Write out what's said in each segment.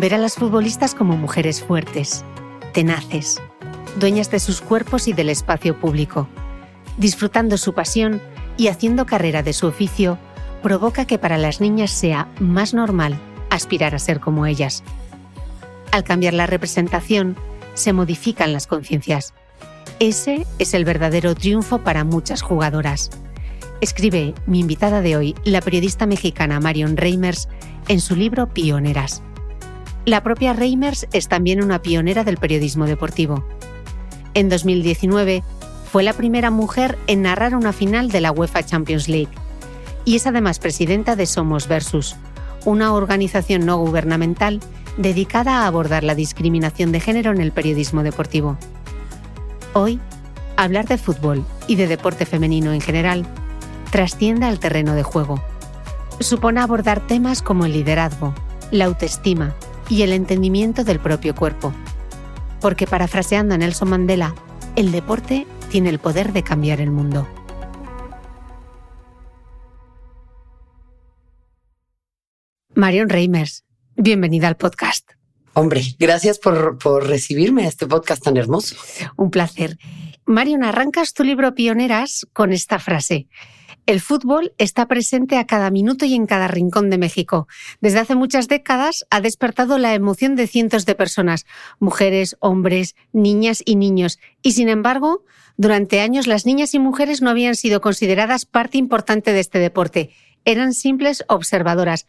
Ver a las futbolistas como mujeres fuertes, tenaces, dueñas de sus cuerpos y del espacio público, disfrutando su pasión y haciendo carrera de su oficio, provoca que para las niñas sea más normal aspirar a ser como ellas. Al cambiar la representación, se modifican las conciencias. Ese es el verdadero triunfo para muchas jugadoras. Escribe mi invitada de hoy, la periodista mexicana Marion Reimers, en su libro Pioneras. La propia Reimers es también una pionera del periodismo deportivo. En 2019 fue la primera mujer en narrar una final de la UEFA Champions League y es además presidenta de Somos Versus, una organización no gubernamental dedicada a abordar la discriminación de género en el periodismo deportivo. Hoy, hablar de fútbol y de deporte femenino en general trasciende al terreno de juego. Supone abordar temas como el liderazgo, la autoestima, y el entendimiento del propio cuerpo. Porque parafraseando a Nelson Mandela, el deporte tiene el poder de cambiar el mundo. Marion Reimers, bienvenida al podcast. Hombre, gracias por, por, recibirme a este podcast tan hermoso. Un placer. Marion, arrancas tu libro Pioneras con esta frase. El fútbol está presente a cada minuto y en cada rincón de México. Desde hace muchas décadas ha despertado la emoción de cientos de personas, mujeres, hombres, niñas y niños. Y sin embargo, durante años las niñas y mujeres no habían sido consideradas parte importante de este deporte. Eran simples observadoras.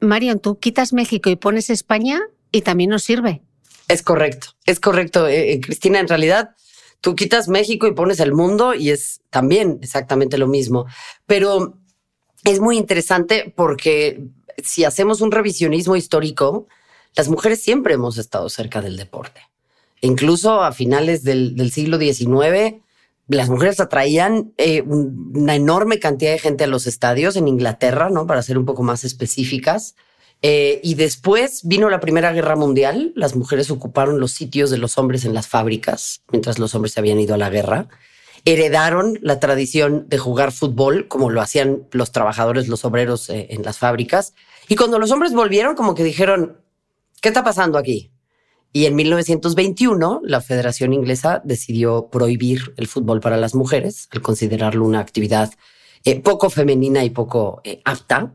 Marion, tú quitas México y pones España y también nos sirve. Es correcto, es correcto. Eh, eh, Cristina, en realidad Tú quitas México y pones el mundo y es también exactamente lo mismo. Pero es muy interesante porque si hacemos un revisionismo histórico, las mujeres siempre hemos estado cerca del deporte. Incluso a finales del, siglo XIX, las mujeres atraían eh, una enorme cantidad de gente a los estadios en Inglaterra, ¿no? Para ser un poco más específicas. Eh, y después vino la Primera Guerra Mundial. Las mujeres ocuparon los sitios de los hombres en las fábricas, mientras los hombres se habían ido a la guerra. Heredaron la tradición de jugar fútbol, como lo hacían los trabajadores, los obreros eh, en las fábricas. Y cuando los hombres volvieron, como que dijeron, ¿qué está pasando aquí? Y en 1921 la Federación Inglesa decidió prohibir el fútbol para las mujeres al considerarlo una actividad eh, poco femenina y poco apta.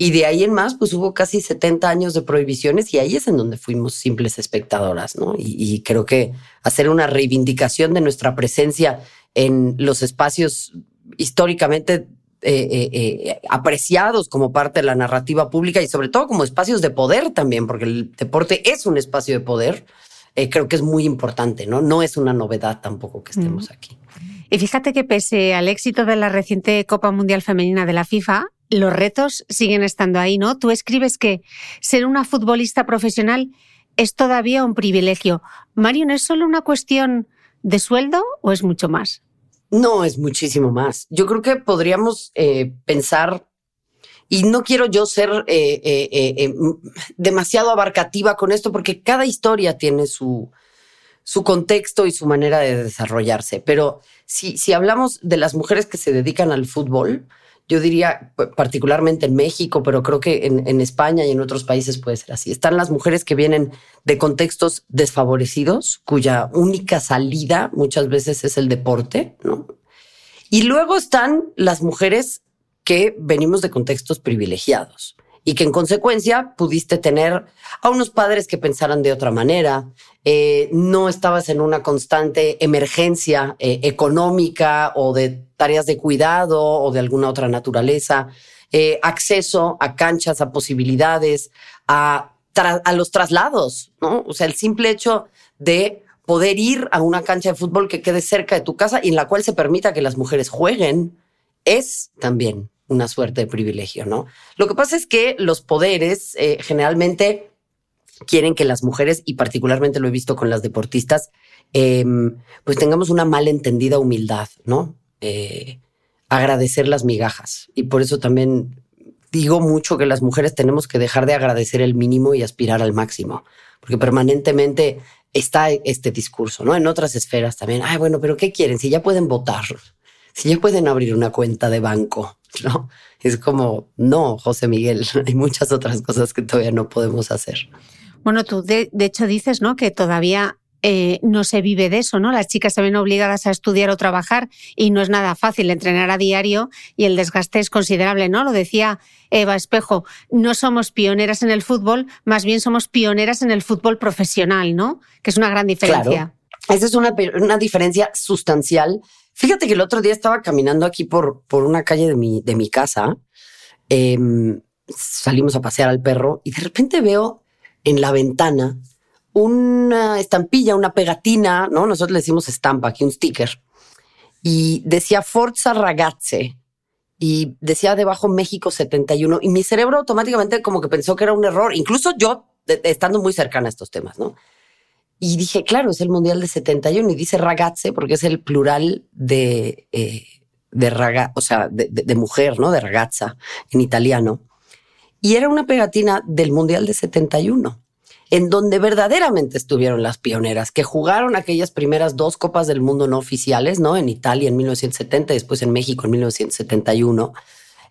Y de ahí en más, pues hubo casi 70 años de prohibiciones y ahí es en donde fuimos simples espectadoras, ¿no? Y, creo que hacer una reivindicación de nuestra presencia en los espacios históricamente eh, apreciados como parte de la narrativa pública y sobre todo como espacios de poder también, porque el deporte es un espacio de poder, creo que es muy importante, ¿no? No es una novedad tampoco que estemos aquí. Y fíjate que pese al éxito de la reciente Copa Mundial Femenina de la FIFA, los retos siguen estando ahí, ¿no? Tú escribes que ser una futbolista profesional es todavía un privilegio. Marion, ¿es solo una cuestión de sueldo o es mucho más? No, es muchísimo más. Yo creo que podríamos eh, pensar, y no quiero yo ser eh, eh, demasiado abarcativa con esto, porque cada historia tiene su, su contexto y su manera de desarrollarse. Pero si, si hablamos de las mujeres que se dedican al fútbol, yo diría particularmente en México, pero creo que en, España y en otros países puede ser así. Están las mujeres que vienen de contextos desfavorecidos, cuya única salida muchas veces es el deporte, ¿no? Y luego están las mujeres que venimos de contextos privilegiados y que en consecuencia pudiste tener a unos padres que pensaran de otra manera, eh, no estabas en una constante emergencia eh, económica o de tareas de cuidado o de alguna otra naturaleza, eh, acceso a canchas, a posibilidades, a, a los traslados, ¿no? O sea, el simple hecho de poder ir a una cancha de fútbol que quede cerca de tu casa y en la cual se permita que las mujeres jueguen, es también una suerte de privilegio, ¿no? Lo que pasa es que los poderes eh, generalmente quieren que las mujeres, y particularmente lo he visto con las deportistas, em, pues tengamos una malentendida humildad, ¿no? Eh, agradecer las migajas. Y por eso también digo mucho que las mujeres tenemos que dejar de agradecer el mínimo y aspirar al máximo, porque permanentemente está este discurso, ¿no? En otras esferas también, ay, bueno, pero ¿qué quieren? Si ya pueden votar, si ya pueden abrir una cuenta de banco, ¿no? Es como, no, José Miguel, hay muchas otras cosas que todavía no podemos hacer. Bueno, tú de, hecho dices, ¿no? Que todavía eh, no se vive de eso, ¿no? Las chicas se ven obligadas a estudiar o trabajar y no es nada fácil entrenar a diario y el desgaste es considerable, ¿no? Lo decía Eva Espejo, no somos pioneras en el fútbol, más bien somos pioneras en el fútbol profesional, ¿no? Que es una gran diferencia. Esa es una, una diferencia sustancial Fíjate que el otro día estaba caminando aquí por, por una calle de mi, de mi casa. Em, salimos a pasear al perro y de repente veo en la ventana una estampilla, una pegatina, ¿no? Nosotros le decimos estampa, aquí un sticker. Y decía Forza Ragazze. Y decía debajo México 71. Y mi cerebro automáticamente como que pensó que era un error. Incluso yo, estando muy cercana a estos temas, ¿no? Y dije, claro, es el Mundial de 71 y dice ragazze porque es el plural de, eh, de raga, o sea, de, mujer, ¿no? De ragazza en italiano. Y era una pegatina del Mundial de 71, en donde verdaderamente estuvieron las pioneras, que jugaron aquellas primeras dos Copas del Mundo no oficiales, ¿no? En Italia en 1970 y después en México en 1971.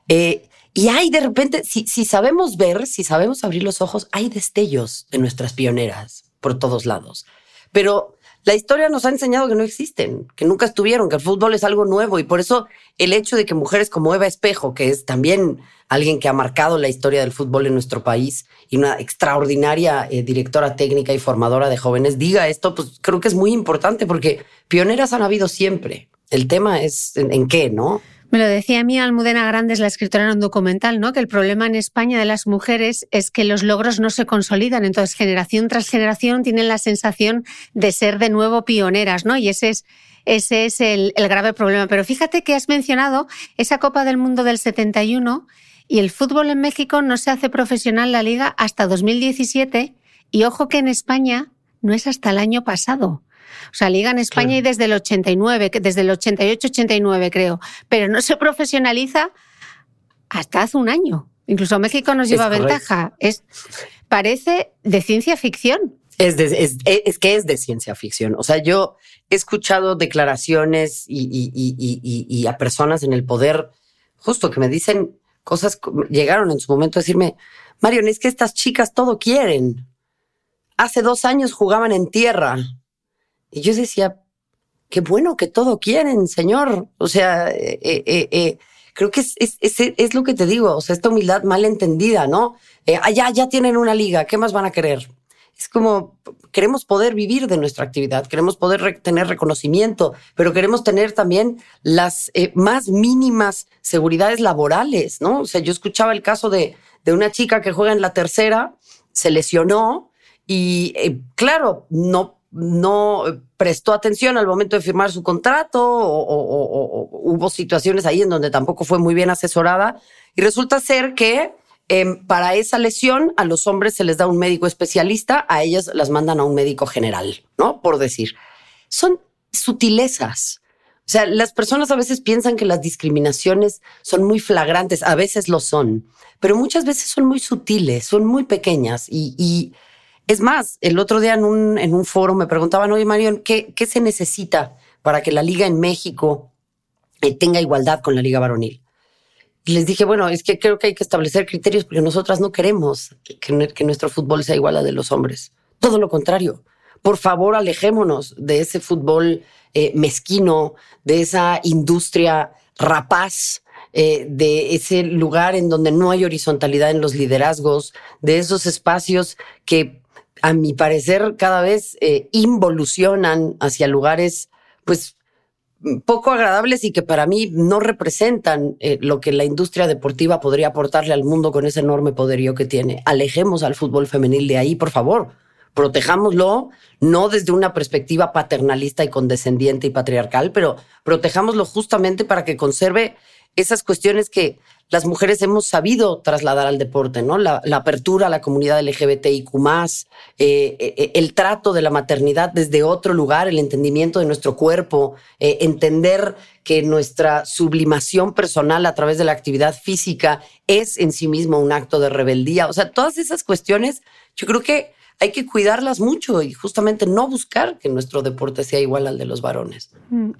Eh, y hay de repente, si, si sabemos ver, si sabemos abrir los ojos, hay destellos de nuestras pioneras por todos lados. Pero la historia nos ha enseñado que no existen, que nunca estuvieron, que el fútbol es algo nuevo y por eso el hecho de que mujeres como Eva Espejo, que es también alguien que ha marcado la historia del fútbol en nuestro país y una extraordinaria eh, directora técnica y formadora de jóvenes, diga esto, pues creo que es muy importante porque pioneras han habido siempre. El tema es en qué, ¿no? Me lo decía a mí Almudena Grandes, la escritora en un documental, ¿no? Que el problema en España de las mujeres es que los logros no se consolidan. Entonces, generación tras generación tienen la sensación de ser de nuevo pioneras, ¿no? Y ese es, ese es el, el grave problema. Pero fíjate que has mencionado esa Copa del Mundo del 71 y el fútbol en México no se hace profesional la liga hasta 2017. Y ojo que en España no es hasta el año pasado. O sea, liga en España y desde el 89, desde el 88-89 creo, pero no se profesionaliza hasta hace un año. Incluso México nos lleva ventaja. Es, parece de ciencia ficción. Es, es, que es de ciencia ficción. O sea, yo he escuchado declaraciones y, a personas en el poder justo que me dicen cosas, llegaron en su momento a decirme, Marion, es que estas chicas todo quieren hace dos años jugaban en tierra. Y yo decía, qué bueno que todo quieren, señor. O sea, eh, eh, eh, creo que es, es, es, lo que te digo, o sea, esta humildad mal entendida, ¿no? allá ya tienen una liga, ¿qué más van a querer? Es como, queremos poder vivir de nuestra actividad, queremos poder tener reconocimiento, pero queremos tener también las más mínimas seguridades laborales, ¿no? O sea, yo escuchaba el caso de, de una chica que juega en la tercera, se lesionó y, claro, no no prestó atención al momento de firmar su contrato o, hubo situaciones ahí en donde tampoco fue muy bien asesorada. Y resulta ser que em, para esa lesión a los hombres se les da un médico especialista, a ellas las mandan a un médico general, ¿no? Por decir. Son sutilezas. O sea, las personas a veces piensan que las discriminaciones son muy flagrantes, a veces lo son, pero muchas veces son muy sutiles, son muy pequeñas y es más, el otro día en un, en un foro me preguntaban, oye, Marion, ¿qué, ¿qué se necesita para que la liga en México eh, tenga igualdad con la liga varonil? Y les dije, bueno, es que creo que hay que establecer criterios porque nosotras no queremos que, nuestro fútbol sea igual al de los hombres. Todo lo contrario. Por favor, alejémonos de ese fútbol eh, mezquino, de esa industria rapaz, eh, de ese lugar en donde no hay horizontalidad en los liderazgos, de esos espacios que a mi parecer, cada vez eh, involucionan hacia lugares, pues, poco agradables y que para mí no representan eh, lo que la industria deportiva podría aportarle al mundo con ese enorme poderío que tiene. Alejemos al fútbol femenil de ahí, por favor. Protejámoslo, no desde una perspectiva paternalista y condescendiente y patriarcal, pero protejámoslo justamente para que conserve esas cuestiones que las mujeres hemos sabido trasladar al deporte, ¿no? La, apertura a la comunidad LGBTIQ, eh, eh, el trato de la maternidad desde otro lugar, el entendimiento de nuestro cuerpo, eh, entender que nuestra sublimación personal a través de la actividad física es en sí mismo un acto de rebeldía. O sea, todas esas cuestiones, yo creo que hay que cuidarlas mucho y justamente no buscar que nuestro deporte sea igual al de los varones. Mm.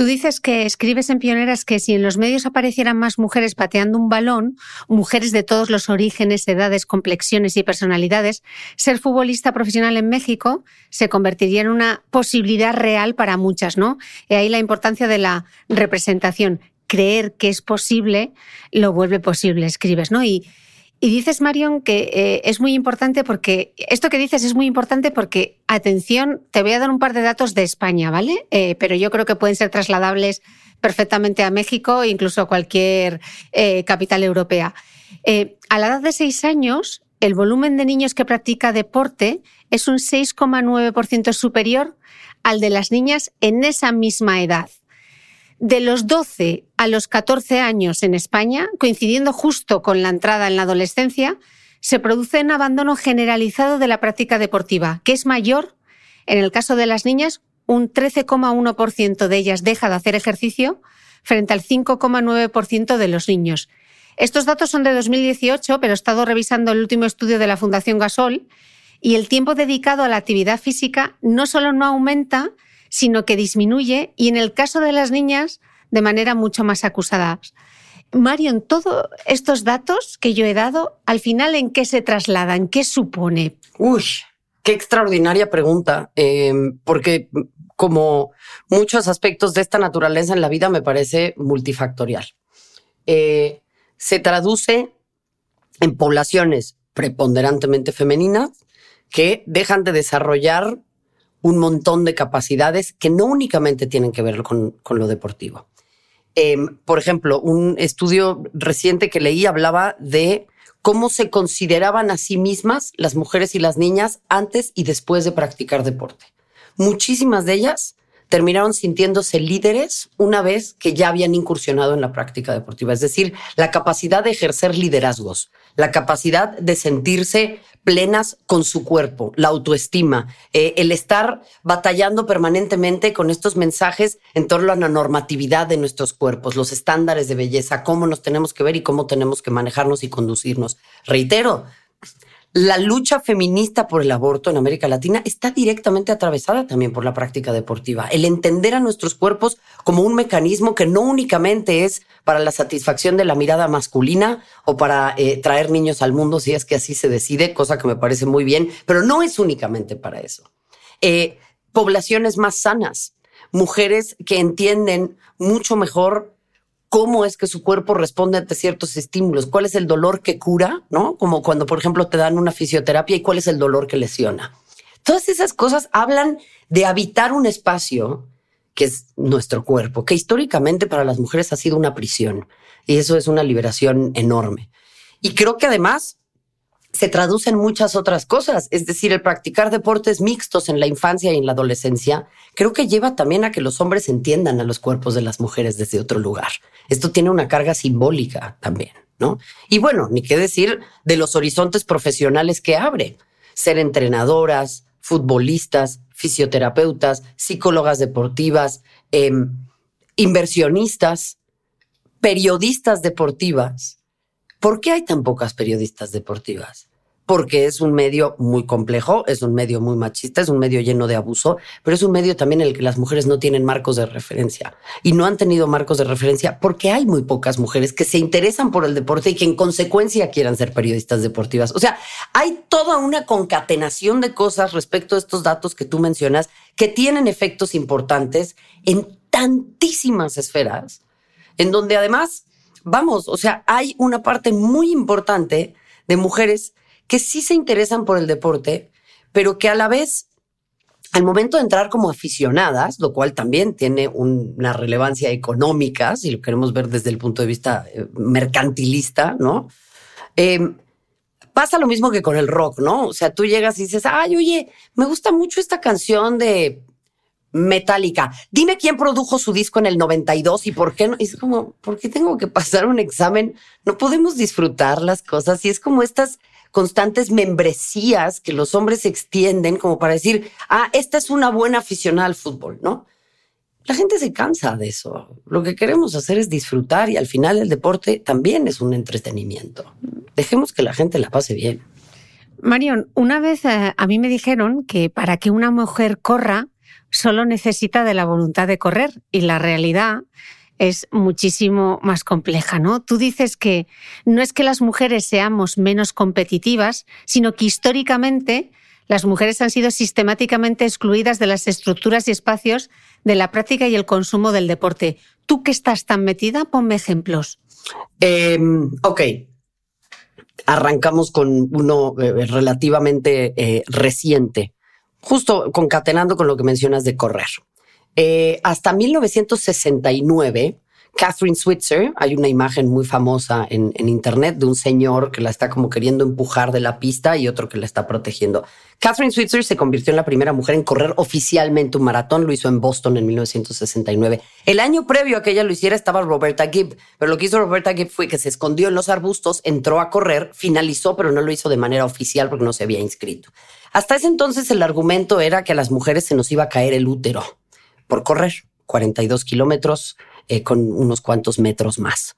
Tú dices que escribes en Pioneras que si en los medios aparecieran más mujeres pateando un balón, mujeres de todos los orígenes, edades, complexiones y personalidades, ser futbolista profesional en México se convertiría en una posibilidad real para muchas, ¿no? Y ahí la importancia de la representación. Creer que es posible lo vuelve posible, escribes, ¿no? Y, y dices, Marion, que eh, es muy importante porque esto que dices es muy importante porque, atención, te voy a dar un par de datos de España, ¿vale? Eh, pero yo creo que pueden ser trasladables perfectamente a México e incluso a cualquier eh, capital europea. a la edad de seis años, el volumen de niños que practica deporte es un 6,9% superior al de las niñas en esa misma edad de los 12 a los 14 años en España, coincidiendo justo con la entrada en la adolescencia, se produce un abandono generalizado de la práctica deportiva, que es mayor, en el caso de las niñas, un 13,1% de ellas deja de hacer ejercicio frente al 5,9% de los niños. Estos datos son de 2018, pero he estado revisando el último estudio de la Fundación Gasol y el tiempo dedicado a la actividad física no solo no aumenta, sino que disminuye y en el caso de las niñas de manera mucho más acusada. Marion, todos estos datos que yo he dado, al final, ¿en qué se trasladan? ¿Qué supone? Uy, qué extraordinaria pregunta, em, porque como muchos aspectos de esta naturaleza en la vida me parece multifactorial. Eh, se traduce en poblaciones preponderantemente femeninas que dejan de desarrollar un montón de capacidades que no únicamente tienen que ver con, lo deportivo. Em, por ejemplo, un estudio reciente que leí hablaba de cómo se consideraban a sí mismas las mujeres y las niñas antes y después de practicar deporte. Muchísimas de ellas terminaron sintiéndose líderes una vez que ya habían incursionado en la práctica deportiva. Es decir, la capacidad de ejercer liderazgos, la capacidad de sentirse plenas con su cuerpo, la autoestima, eh, el estar batallando permanentemente con estos mensajes en torno a la normatividad de nuestros cuerpos, los estándares de belleza, cómo nos tenemos que ver y cómo tenemos que manejarnos y conducirnos. Reitero, la lucha feminista por el aborto en América Latina está directamente atravesada también por la práctica deportiva. El entender a nuestros cuerpos como un mecanismo que no únicamente es para la satisfacción de la mirada masculina o para eh, traer niños al mundo, si es que así se decide, cosa que me parece muy bien, pero no es únicamente para eso. Eh, poblaciones más sanas, mujeres que entienden mucho mejor cómo es que su cuerpo responde ante ciertos estímulos, cuál es el dolor que cura, ¿no? Como cuando, por ejemplo, te dan una fisioterapia y cuál es el dolor que lesiona. Todas esas cosas hablan de habitar un espacio que es nuestro cuerpo, que históricamente para las mujeres ha sido una prisión y eso es una liberación enorme. Y creo que además se traduce en muchas otras cosas. Es decir, el practicar deportes mixtos en la infancia y en la adolescencia, creo que lleva también a que los hombres entiendan a los cuerpos de las mujeres desde otro lugar. Esto tiene una carga simbólica también, ¿no? Y bueno, ni qué decir de los horizontes profesionales que abre. Ser entrenadoras, futbolistas, fisioterapeutas, psicólogas deportivas, em, inversionistas, periodistas deportivas ¿Por qué hay tan pocas periodistas deportivas? Porque es un medio muy complejo, es un medio muy machista, es un medio lleno de abuso, pero es un medio también en el que las mujeres no tienen marcos de referencia y no han tenido marcos de referencia porque hay muy pocas mujeres que se interesan por el deporte y que en consecuencia quieran ser periodistas deportivas. O sea, hay toda una concatenación de cosas respecto a estos datos que tú mencionas que tienen efectos importantes en tantísimas esferas, en donde además vamos, o sea, hay una parte muy importante de mujeres que sí se interesan por el deporte, pero que a la vez, al momento de entrar como aficionadas, lo cual también tiene una relevancia económica, si lo queremos ver desde el punto de vista eh, mercantilista, ¿no? Em, pasa lo mismo que con el rock, ¿no? O sea, tú llegas y dices, ay, oye, me gusta mucho esta canción de Metallica. Dime quién produjo su disco en el 92 y por qué no. Es como, ¿por qué tengo que pasar un examen? No podemos disfrutar las cosas y es como estas constantes membresías que los hombres extienden como para decir, ah, esta es una buena aficionada al fútbol, ¿no? La gente se cansa de eso. Lo que queremos hacer es disfrutar y al final el deporte también es un entretenimiento. Dejemos que la gente la pase bien. Marion, una vez eh, a mí me dijeron que para que una mujer corra, solo necesita de la voluntad de correr y la realidad es muchísimo más compleja, ¿no? Tú dices que no es que las mujeres seamos menos competitivas, sino que históricamente las mujeres han sido sistemáticamente excluidas de las estructuras y espacios de la práctica y el consumo del deporte. Tú que estás tan metida, ponme ejemplos. Em, ok. Arrancamos con uno eh, relativamente eh, reciente justo concatenando con lo que mencionas de correr. Eh, hasta 1969, Catherine Switzer, hay una imagen muy famosa en, internet de un señor que la está como queriendo empujar de la pista y otro que la está protegiendo. Catherine Switzer se convirtió en la primera mujer en correr oficialmente un maratón, lo hizo en Boston en 1969. El año previo a que ella lo hiciera estaba Roberta Gibb, pero lo que hizo Roberta Gibb fue que se escondió en los arbustos, entró a correr, finalizó, pero no lo hizo de manera oficial porque no se había inscrito. Hasta ese entonces el argumento era que a las mujeres se nos iba a caer el útero por correr 42 kilómetros eh, con unos cuantos metros más.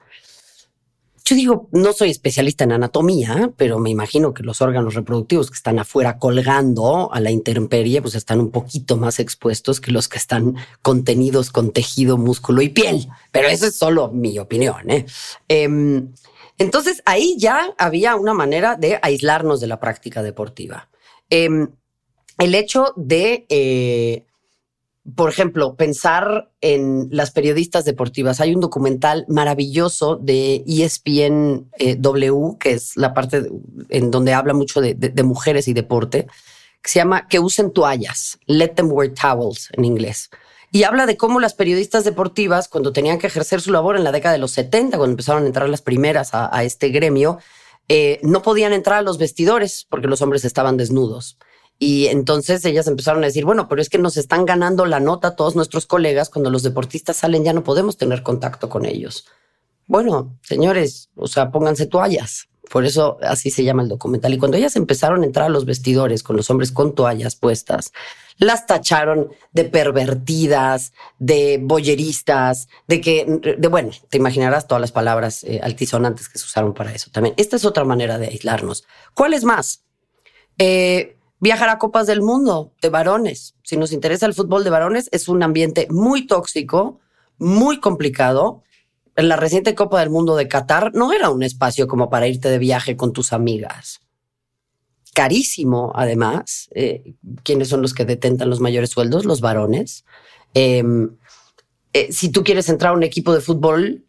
Yo digo, no soy especialista en anatomía, pero me imagino que los órganos reproductivos que están afuera colgando a la intemperie, pues están un poquito más expuestos que los que están contenidos con tejido, músculo y piel. Pero eso es solo mi opinión. ¿eh? Em, entonces ahí ya había una manera de aislarnos de la práctica deportiva. Em, el hecho de, eh, por ejemplo, pensar en las periodistas deportivas. Hay un documental maravilloso de ESPN eh, que es la parte en donde habla mucho de, mujeres y deporte, que se llama Que usen toallas, Let them wear towels en inglés. Y habla de cómo las periodistas deportivas, cuando tenían que ejercer su labor en la década de los 70, cuando empezaron a entrar las primeras a, a este gremio, eh, no podían entrar a los vestidores porque los hombres estaban desnudos. Y entonces ellas empezaron a decir, bueno, pero es que nos están ganando la nota todos nuestros colegas, cuando los deportistas salen ya no podemos tener contacto con ellos. Bueno, señores, o sea, pónganse toallas. Por eso así se llama el documental. Y cuando ellas empezaron a entrar a los vestidores con los hombres con toallas puestas, las tacharon de pervertidas, de boyeristas, de que, de bueno, te imaginarás todas las palabras eh, altisonantes que se usaron para eso también. Esta es otra manera de aislarnos. ¿Cuál es más? Eh, viajar a copas del mundo de varones. Si nos interesa el fútbol de varones, es un ambiente muy tóxico, muy complicado. En la reciente Copa del Mundo de Qatar no era un espacio como para irte de viaje con tus amigas. Carísimo, además. Eh, ¿Quiénes son los que detentan los mayores sueldos? Los varones. Em, eh, si tú quieres entrar a un equipo de fútbol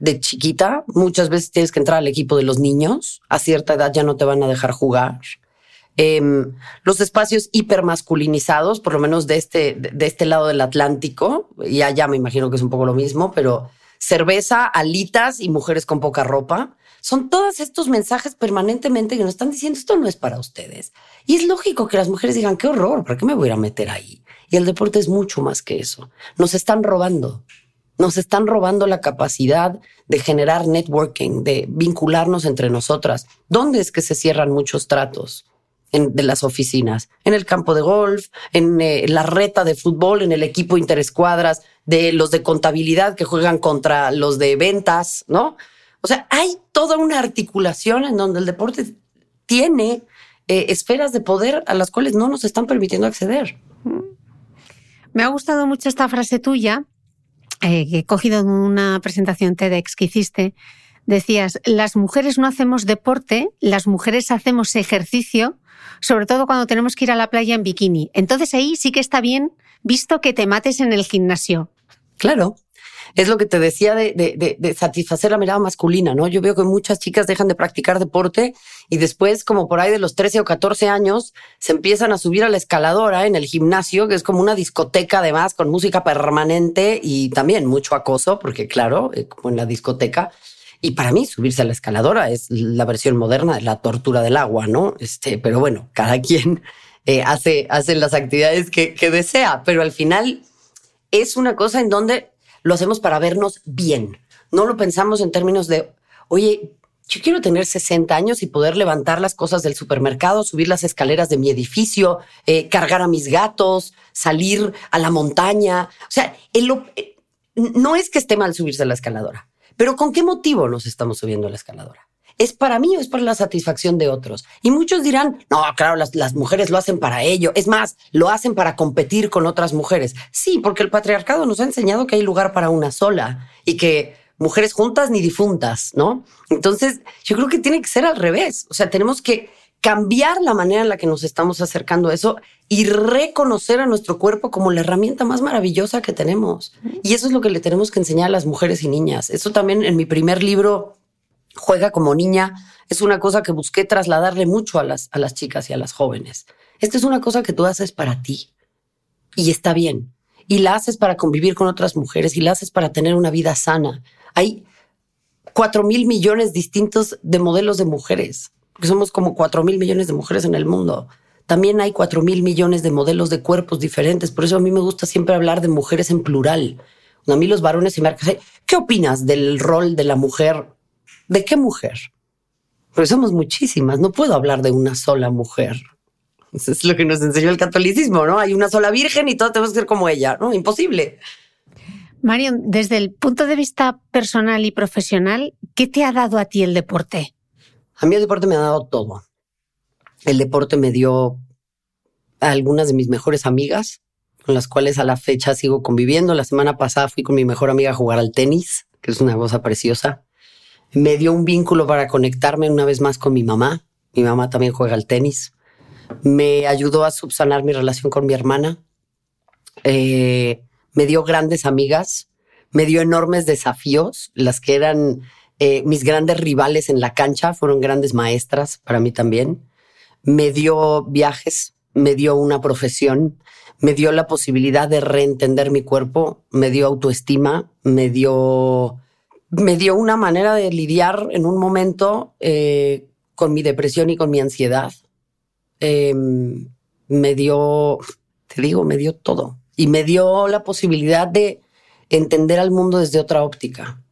de chiquita, muchas veces tienes que entrar al equipo de los niños. A cierta edad ya no te van a dejar jugar. Em, los espacios hipermasculinizados, por lo menos de este, de este lado del Atlántico, y allá me imagino que es un poco lo mismo, pero cerveza, alitas y mujeres con poca ropa. Son todos estos mensajes permanentemente que nos están diciendo esto no es para ustedes. Y es lógico que las mujeres digan, qué horror, ¿para qué me voy a meter ahí? Y el deporte es mucho más que eso. Nos están robando. Nos están robando la capacidad de generar networking, de vincularnos entre nosotras. ¿Dónde es que se cierran muchos tratos? De las oficinas, en el campo de golf, en eh, la reta de fútbol, en el equipo interescuadras, de los de contabilidad que juegan contra los de ventas, ¿no? O sea, hay toda una articulación en donde el deporte tiene eh, esferas de poder a las cuales no nos están permitiendo acceder. Me ha gustado mucho esta frase tuya, eh, que he cogido en una presentación TEDx que hiciste. Decías, las mujeres no hacemos deporte, las mujeres hacemos ejercicio, sobre todo cuando tenemos que ir a la playa en bikini. Entonces ahí sí que está bien visto que te mates en el gimnasio. Claro. Es lo que te decía de, satisfacer la mirada masculina, ¿no? Yo veo que muchas chicas dejan de practicar deporte y después, como por ahí de los 13 o 14 años, se empiezan a subir a la escaladora en el gimnasio, que es como una discoteca además, con música permanente y también mucho acoso, porque claro, eh, como en la discoteca, y para mí subirse a la escaladora es la versión moderna de la tortura del agua, ¿no? Este, pero bueno, cada quien eh, hace, hace las actividades que, que desea, pero al final es una cosa en donde lo hacemos para vernos bien. No lo pensamos en términos de, oye, yo quiero tener 60 años y poder levantar las cosas del supermercado, subir las escaleras de mi edificio, eh, cargar a mis gatos, salir a la montaña. O sea, eh, no es que esté mal subirse a la escaladora. Pero ¿con qué motivo nos estamos subiendo a la escaladora? ¿Es para mí o es para la satisfacción de otros? Y muchos dirán, no, claro, las, las, mujeres lo hacen para ello. Es más, lo hacen para competir con otras mujeres. Sí, porque el patriarcado nos ha enseñado que hay lugar para una sola y que mujeres juntas ni difuntas, ¿no? Entonces, yo creo que tiene que ser al revés. O sea, tenemos que cambiar la manera en la que nos estamos acercando a eso y reconocer a nuestro cuerpo como la herramienta más maravillosa que tenemos. Y eso es lo que le tenemos que enseñar a las mujeres y niñas. Eso también en mi primer libro, Juega como niña, es una cosa que busqué trasladarle mucho a las, a las chicas y a las jóvenes. Esta es una cosa que tú haces para ti y está bien. Y la haces para convivir con otras mujeres y la haces para tener una vida sana. Hay cuatro mil millones distintos de modelos de mujeres porque somos como cuatro mil millones de mujeres en el mundo. También hay cuatro mil millones de modelos de cuerpos diferentes. Por eso a mí me gusta siempre hablar de mujeres en plural. A mí los varones se me ¿qué opinas del rol de la mujer? ¿De qué mujer? Porque somos muchísimas. No puedo hablar de una sola mujer. Eso es lo que nos enseñó el catolicismo, ¿no? Hay una sola virgen y todos tenemos que ser como ella, ¿no? Imposible. Marion, desde el punto de vista personal y profesional, ¿qué te ha dado a ti el deporte? A mí el deporte me ha dado todo. El deporte me dio a algunas de mis mejores amigas, con las cuales a la fecha sigo conviviendo. La semana pasada fui con mi mejor amiga a jugar al tenis, que es una cosa preciosa. Me dio un vínculo para conectarme una vez más con mi mamá. Mi mamá también juega al tenis. Me ayudó a subsanar mi relación con mi hermana. Eh, me dio grandes amigas. Me dio enormes desafíos, las que eran eh, mis grandes rivales en la cancha fueron grandes maestras para mí también. Me dio viajes, me dio una profesión, me dio la posibilidad de reentender mi cuerpo, me dio autoestima, me dio, me dio una manera de lidiar en un momento eh, con mi depresión y con mi ansiedad. Em, me dio, te digo, me dio todo. Y me dio la posibilidad de entender al mundo desde otra óptica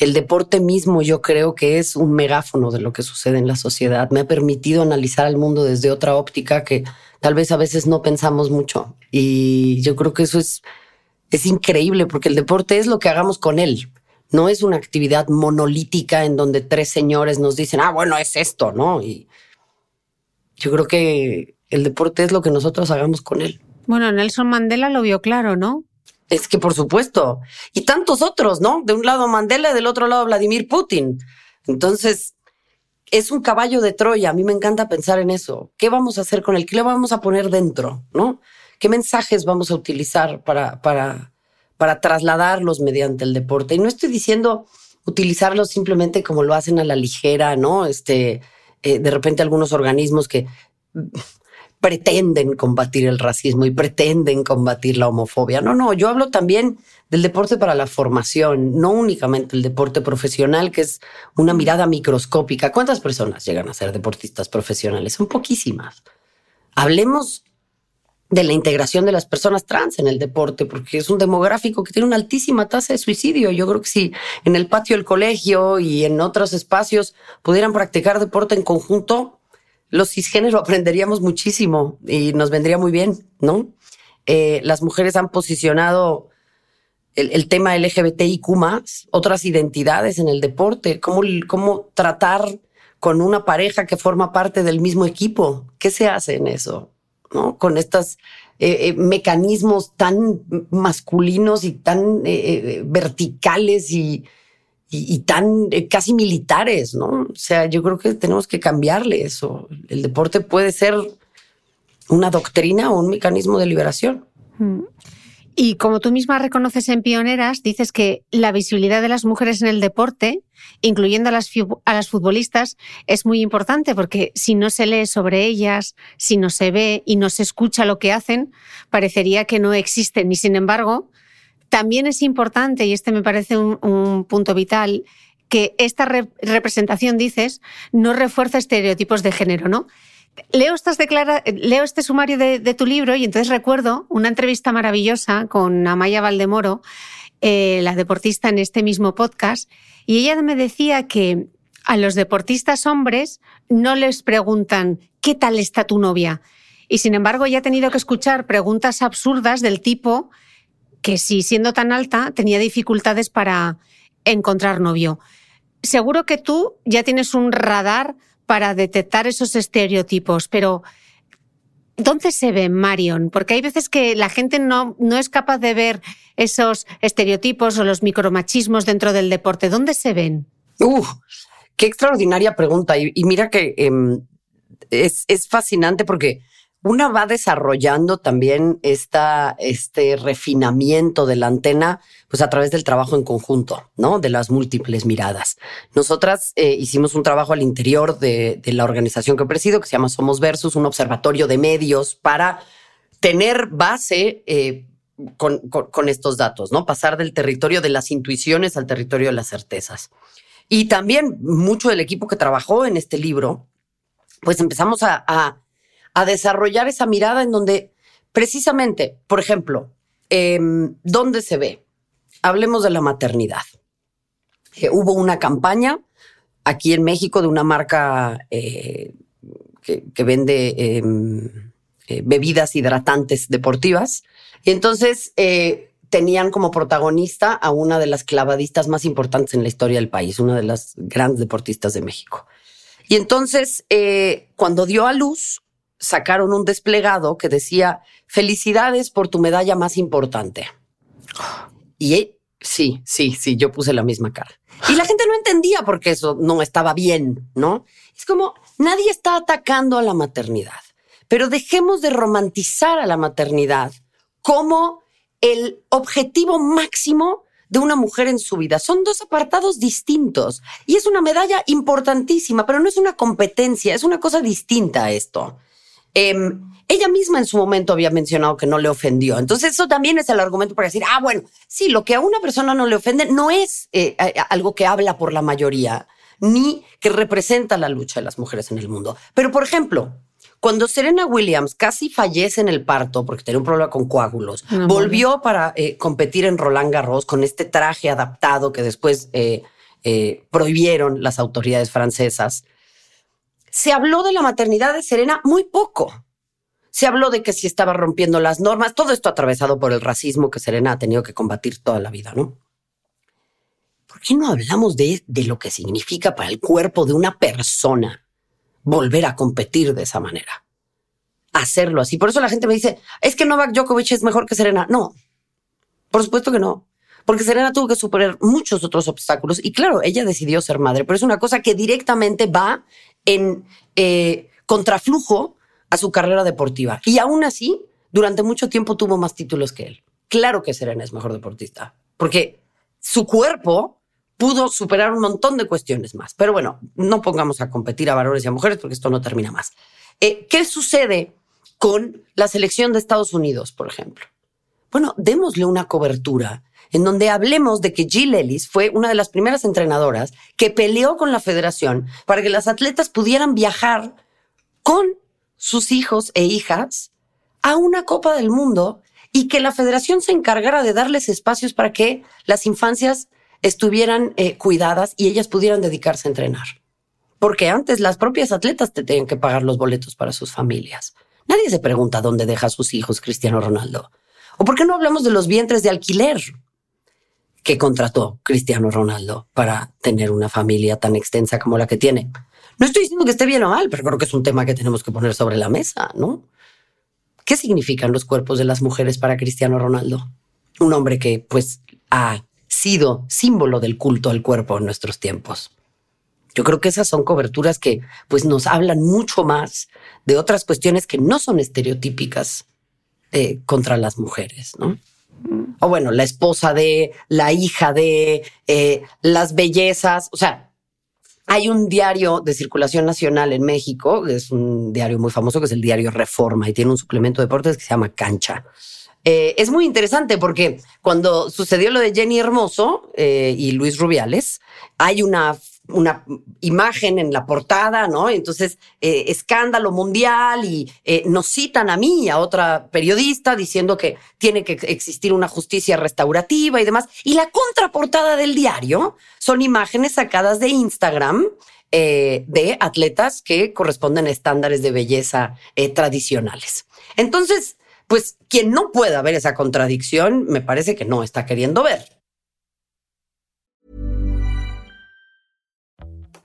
el deporte mismo yo creo que es un megáfono de lo que sucede en la sociedad. Me ha permitido analizar al mundo desde otra óptica que tal vez a veces no pensamos mucho. Y yo creo que eso es, es increíble porque el deporte es lo que hagamos con él. No es una actividad monolítica en donde tres señores nos dicen, ah, bueno, es esto, ¿no? Y Yo creo que el deporte es lo que nosotros hagamos con él. Bueno, Nelson Mandela lo vio claro, ¿no? Es que por supuesto. Y tantos otros, ¿no? De un lado Mandela del otro lado Vladimir Putin. Entonces, es un caballo de Troya. A mí me encanta pensar en eso. ¿Qué vamos a hacer con él? ¿Qué le vamos a poner dentro? ¿No? ¿Qué mensajes vamos a utilizar para, para, para trasladarlos mediante el deporte? Y no estoy diciendo utilizarlos simplemente como lo hacen a la ligera, ¿no? Este, eh, de repente algunos organismos que pretenden combatir el racismo y pretenden combatir la homofobia. No, no, yo hablo también del deporte para la formación, no únicamente el deporte profesional, que es una mirada microscópica. ¿Cuántas personas llegan a ser deportistas profesionales? Son poquísimas. Hablemos de la integración de las personas trans en el deporte, porque es un demográfico que tiene una altísima tasa de suicidio. Yo creo que si en el patio del colegio y en otros espacios pudieran practicar deporte en conjunto, los cisgénero aprenderíamos muchísimo y nos vendría muy bien, ¿no? Eh, las mujeres han posicionado el, el, tema LGBTIQ otras identidades en el deporte, cómo, cómo tratar con una pareja que forma parte del mismo equipo. ¿Qué se hace en eso? ¿No? Con estos eh, eh, mecanismos tan masculinos y tan verticales y, y, tan eh, casi militares, ¿no? O sea, yo creo que tenemos que cambiarle eso. El deporte puede ser una doctrina o un mecanismo de liberación. Mm. Y como tú misma reconoces en Pioneras, dices que la visibilidad de las mujeres en el deporte, incluyendo a las, a las futbolistas, es muy importante porque si no se lee sobre ellas, si no se ve y no se escucha lo que hacen, parecería que no existen. Y sin embargo, también es importante, y este me parece un, un punto vital, que esta re representación, dices, no refuerza estereotipos de género, ¿no? Leo, estas declara leo este sumario de, de, tu libro y entonces recuerdo una entrevista maravillosa con Amaya Valdemoro, eh, la deportista en este mismo podcast, y ella me decía que a los deportistas hombres no les preguntan ¿qué tal está tu novia? Y sin embargo, ya he tenido que escuchar preguntas absurdas del tipo que si siendo tan alta tenía dificultades para encontrar novio. Seguro que tú ya tienes un radar para detectar esos estereotipos, pero ¿dónde se ve Marion? Porque hay veces que la gente no, no es capaz de ver esos estereotipos o los micromachismos dentro del deporte. ¿Dónde se ven? Uh, qué extraordinaria pregunta. Y, mira que eh, es, es fascinante porque una va desarrollando también este refinamiento de la antena, pues a través del trabajo en conjunto, ¿no? De las múltiples miradas. Nosotras eh, hicimos un trabajo al interior de, la organización que presido, que se llama Somos Versus, un observatorio de medios para tener base eh, con, estos datos, ¿no? Pasar del territorio de las intuiciones al territorio de las certezas. Y también mucho del equipo que trabajó en este libro, pues empezamos a a desarrollar esa mirada en donde precisamente, por ejemplo, eh, ¿dónde se ve? Hablemos de la maternidad. Eh, hubo una campaña aquí en México de una marca eh, que, que, vende em, eh, bebidas hidratantes deportivas. Y entonces tenían como protagonista a una de las clavadistas más importantes en la historia del país, una de las grandes deportistas de México. Y entonces, cuando dio a luz, sacaron un desplegado que decía, felicidades por tu medalla más importante. Y sí, sí, sí, yo puse la misma cara. Y la gente no entendía porque eso no estaba bien, ¿no? Es como, nadie está atacando a la maternidad, pero dejemos de romantizar a la maternidad como el objetivo máximo de una mujer en su vida. Son dos apartados distintos y es una medalla importantísima, pero no es una competencia, es una cosa distinta a esto. Eh, ella misma en su momento había mencionado que no le ofendió. Entonces eso también es el argumento para decir, ah, bueno, sí, lo que a una persona no le ofende no es eh, algo que habla por la mayoría, ni que representa la lucha de las mujeres en el mundo. Pero, por ejemplo, cuando Serena Williams casi fallece en el parto porque tenía un problema con coágulos, no, volvió para eh, competir en Roland Garros con este traje adaptado que después eh, eh, prohibieron las autoridades francesas se habló de la maternidad de Serena muy poco. Se habló de que si estaba rompiendo las normas, todo esto atravesado por el racismo que Serena ha tenido que combatir toda la vida, ¿no? ¿Por qué no hablamos de, de lo que significa para el cuerpo de una persona volver a competir de esa manera. Hacerlo así. Por eso la gente me dice, es que Novak Djokovic es mejor que Serena. No, por supuesto que no. Porque Serena tuvo que superar muchos otros obstáculos. Y claro, ella decidió ser madre, pero es una cosa que directamente va en eh, contraflujo a su carrera deportiva. Y aún así, durante mucho tiempo tuvo más títulos que él. Claro que Serena es mejor deportista, porque su cuerpo pudo superar un montón de cuestiones más. Pero bueno, no pongamos a competir a varones y a mujeres porque esto no termina más. Eh, ¿Qué sucede con la selección de Estados Unidos, por ejemplo? Bueno, démosle una cobertura en donde hablemos de que Jill Ellis fue una de las primeras entrenadoras que peleó con la federación para que las atletas pudieran viajar con sus hijos e hijas a una Copa del Mundo y que la federación se encargara de darles espacios para que las infancias estuvieran eh, cuidadas y ellas pudieran dedicarse a entrenar. Porque antes las propias atletas te tenían que pagar los boletos para sus familias. Nadie se pregunta dónde deja a sus hijos Cristiano Ronaldo. ¿O por qué no hablamos de los vientres de alquiler que contrató Cristiano Ronaldo para tener una familia tan extensa como la que tiene? No estoy diciendo que esté bien o mal, pero creo que es un tema que tenemos que poner sobre la mesa, ¿no? ¿Qué significan los cuerpos de las mujeres para Cristiano Ronaldo? Un hombre que, pues, ha sido símbolo del culto al cuerpo en nuestros tiempos. Yo creo que esas son coberturas que pues nos hablan mucho más de otras cuestiones que no son estereotípicas eh, contra las mujeres, ¿no? O bueno, la esposa de, la hija de, eh, las bellezas, o sea, hay un diario de circulación nacional en México, es un diario muy famoso que es el diario Reforma y tiene un suplemento de deportes que se llama Cancha. Eh, es muy interesante porque cuando sucedió lo de Jenny Hermoso eh, y Luis Rubiales, hay una una imagen en la portada, ¿no? Entonces, eh, escándalo mundial y nos citan a mí a otra periodista diciendo que tiene que existir una justicia restaurativa y demás. Y la contraportada del diario son imágenes sacadas de Instagram de atletas que corresponden a estándares de belleza tradicionales. Entonces, pues quien no pueda ver esa contradicción, me parece que no está queriendo ver.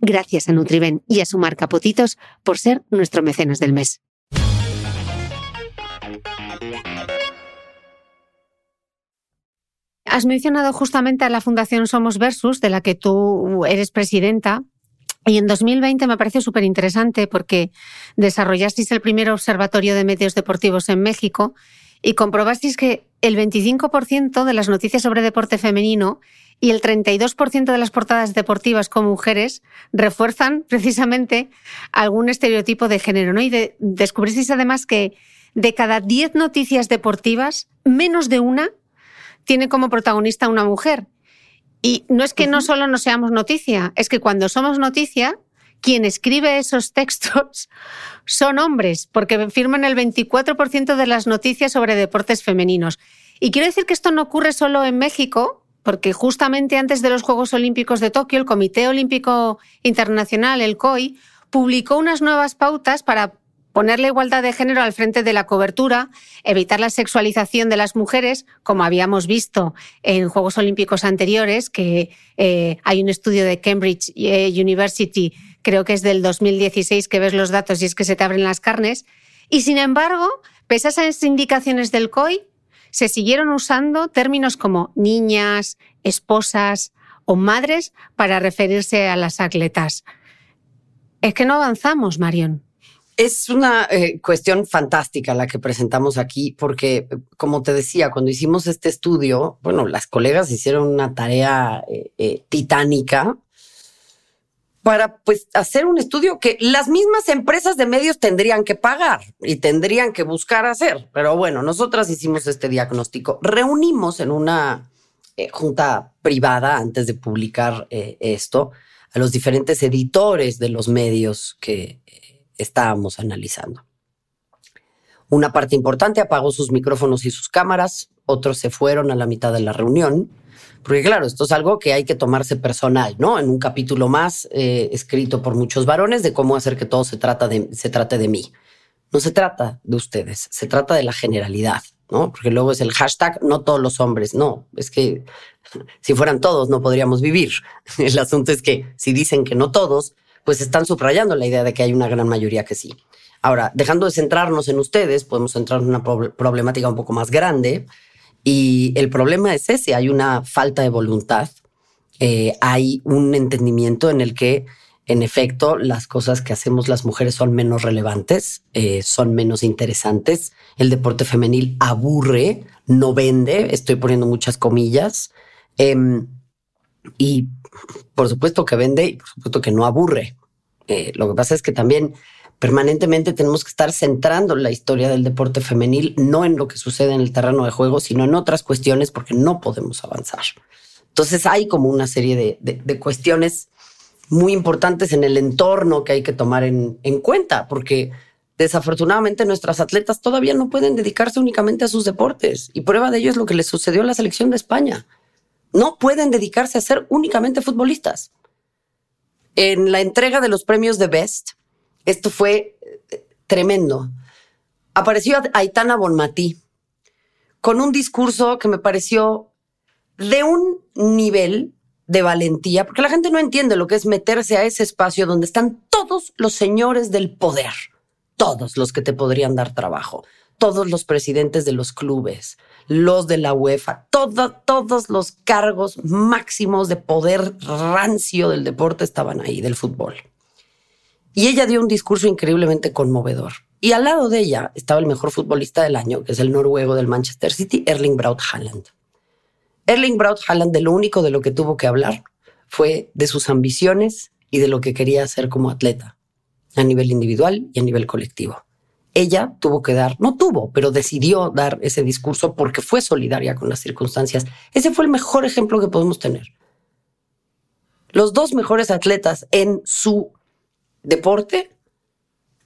Gracias a Nutriben y a su marca Potitos por ser nuestro mecenas del mes. Has mencionado justamente a la Fundación Somos Versus, de la que tú eres presidenta. Y en 2020 me parece súper interesante porque desarrollasteis el primer observatorio de medios deportivos en México y comprobasteis que el 25% de las noticias sobre deporte femenino y el 32% de las portadas deportivas con mujeres refuerzan precisamente algún estereotipo de género. ¿no? Y descubristeis además que de cada 10 noticias deportivas, menos de una tiene como protagonista una mujer. Y no es que no solo no seamos noticia, es que cuando somos noticia, quien escribe esos textos son hombres, porque firman el 24% de las noticias sobre deportes femeninos. Y quiero decir que esto no ocurre solo en México, porque justamente antes de los Juegos Olímpicos de Tokio, el Comité Olímpico Internacional, el COI, publicó unas nuevas pautas para poner la igualdad de género al frente de la cobertura, evitar la sexualización de las mujeres, como habíamos visto en Juegos Olímpicos anteriores, que eh, hay un estudio de Cambridge eh, University, creo que es del 2016, que ves los datos y es que se te abren las carnes. Y sin embargo, pese a esas indicaciones del COI, se siguieron usando términos como niñas, esposas o madres para referirse a las atletas. Es que no avanzamos, Marion. Es una eh, cuestión fantástica la que presentamos aquí, porque, como te decía, cuando hicimos este estudio, bueno, las colegas hicieron una tarea eh, eh, titánica para pues hacer un estudio que las mismas empresas de medios tendrían que pagar y tendrían que buscar hacer. Pero bueno, nosotras hicimos este diagnóstico. Reunimos en una junta privada antes de publicar esto a los diferentes editores de los medios que estábamos analizando. Una parte importante apagó sus micrófonos y sus cámaras, otros se fueron a la mitad de la reunión, porque claro, esto es algo que hay que tomarse personal, ¿no? En un capítulo más eh, escrito por muchos varones de cómo hacer que todo se, trata de, se trate de mí. No se trata de ustedes, se trata de la generalidad, ¿no? Porque luego es el hashtag no todos los hombres, no, es que si fueran todos no podríamos vivir. El asunto es que si dicen que no todos, pues están subrayando la idea de que hay una gran mayoría que sí. Ahora, dejando de centrarnos en ustedes, podemos entrar en una problemática un poco más grande. Y el problema es ese, hay una falta de voluntad, eh, hay un entendimiento en el que, en efecto, las cosas que hacemos las mujeres son menos relevantes, eh, son menos interesantes. El deporte femenil aburre, no vende, estoy poniendo muchas comillas. Em, y por supuesto que vende y por supuesto que no aburre. Eh, lo que pasa es que también permanentemente tenemos que estar centrando la historia del deporte femenil, no en lo que sucede en el terreno de juego, sino en otras cuestiones porque no podemos avanzar. Entonces hay como una serie de, cuestiones muy importantes en el entorno que hay que tomar en, en cuenta, porque desafortunadamente nuestras atletas todavía no pueden dedicarse únicamente a sus deportes. Y prueba de ello es lo que les sucedió a la selección de España no pueden dedicarse a ser únicamente futbolistas. En la entrega de los premios de Best, esto fue eh, tremendo. Apareció Aitana Bonmatí con un discurso que me pareció de un nivel de valentía, porque la gente no entiende lo que es meterse a ese espacio donde están todos los señores del poder, todos los que te podrían dar trabajo, todos los presidentes de los clubes, los de la UEFA, todos los cargos máximos de poder rancio del deporte estaban ahí, del fútbol. Y ella dio un discurso increíblemente conmovedor. Y al lado de ella estaba el mejor futbolista del año, que es el noruego del Manchester City, Erling Braut Haaland. Erling Braut Haaland de lo único de lo que tuvo que hablar fue de sus ambiciones y de lo que quería hacer como atleta, a nivel individual y a nivel colectivo ella tuvo que dar, no tuvo, pero decidió dar ese discurso porque fue solidaria con las circunstancias. Ese fue el mejor ejemplo que podemos tener. Los dos mejores atletas en su deporte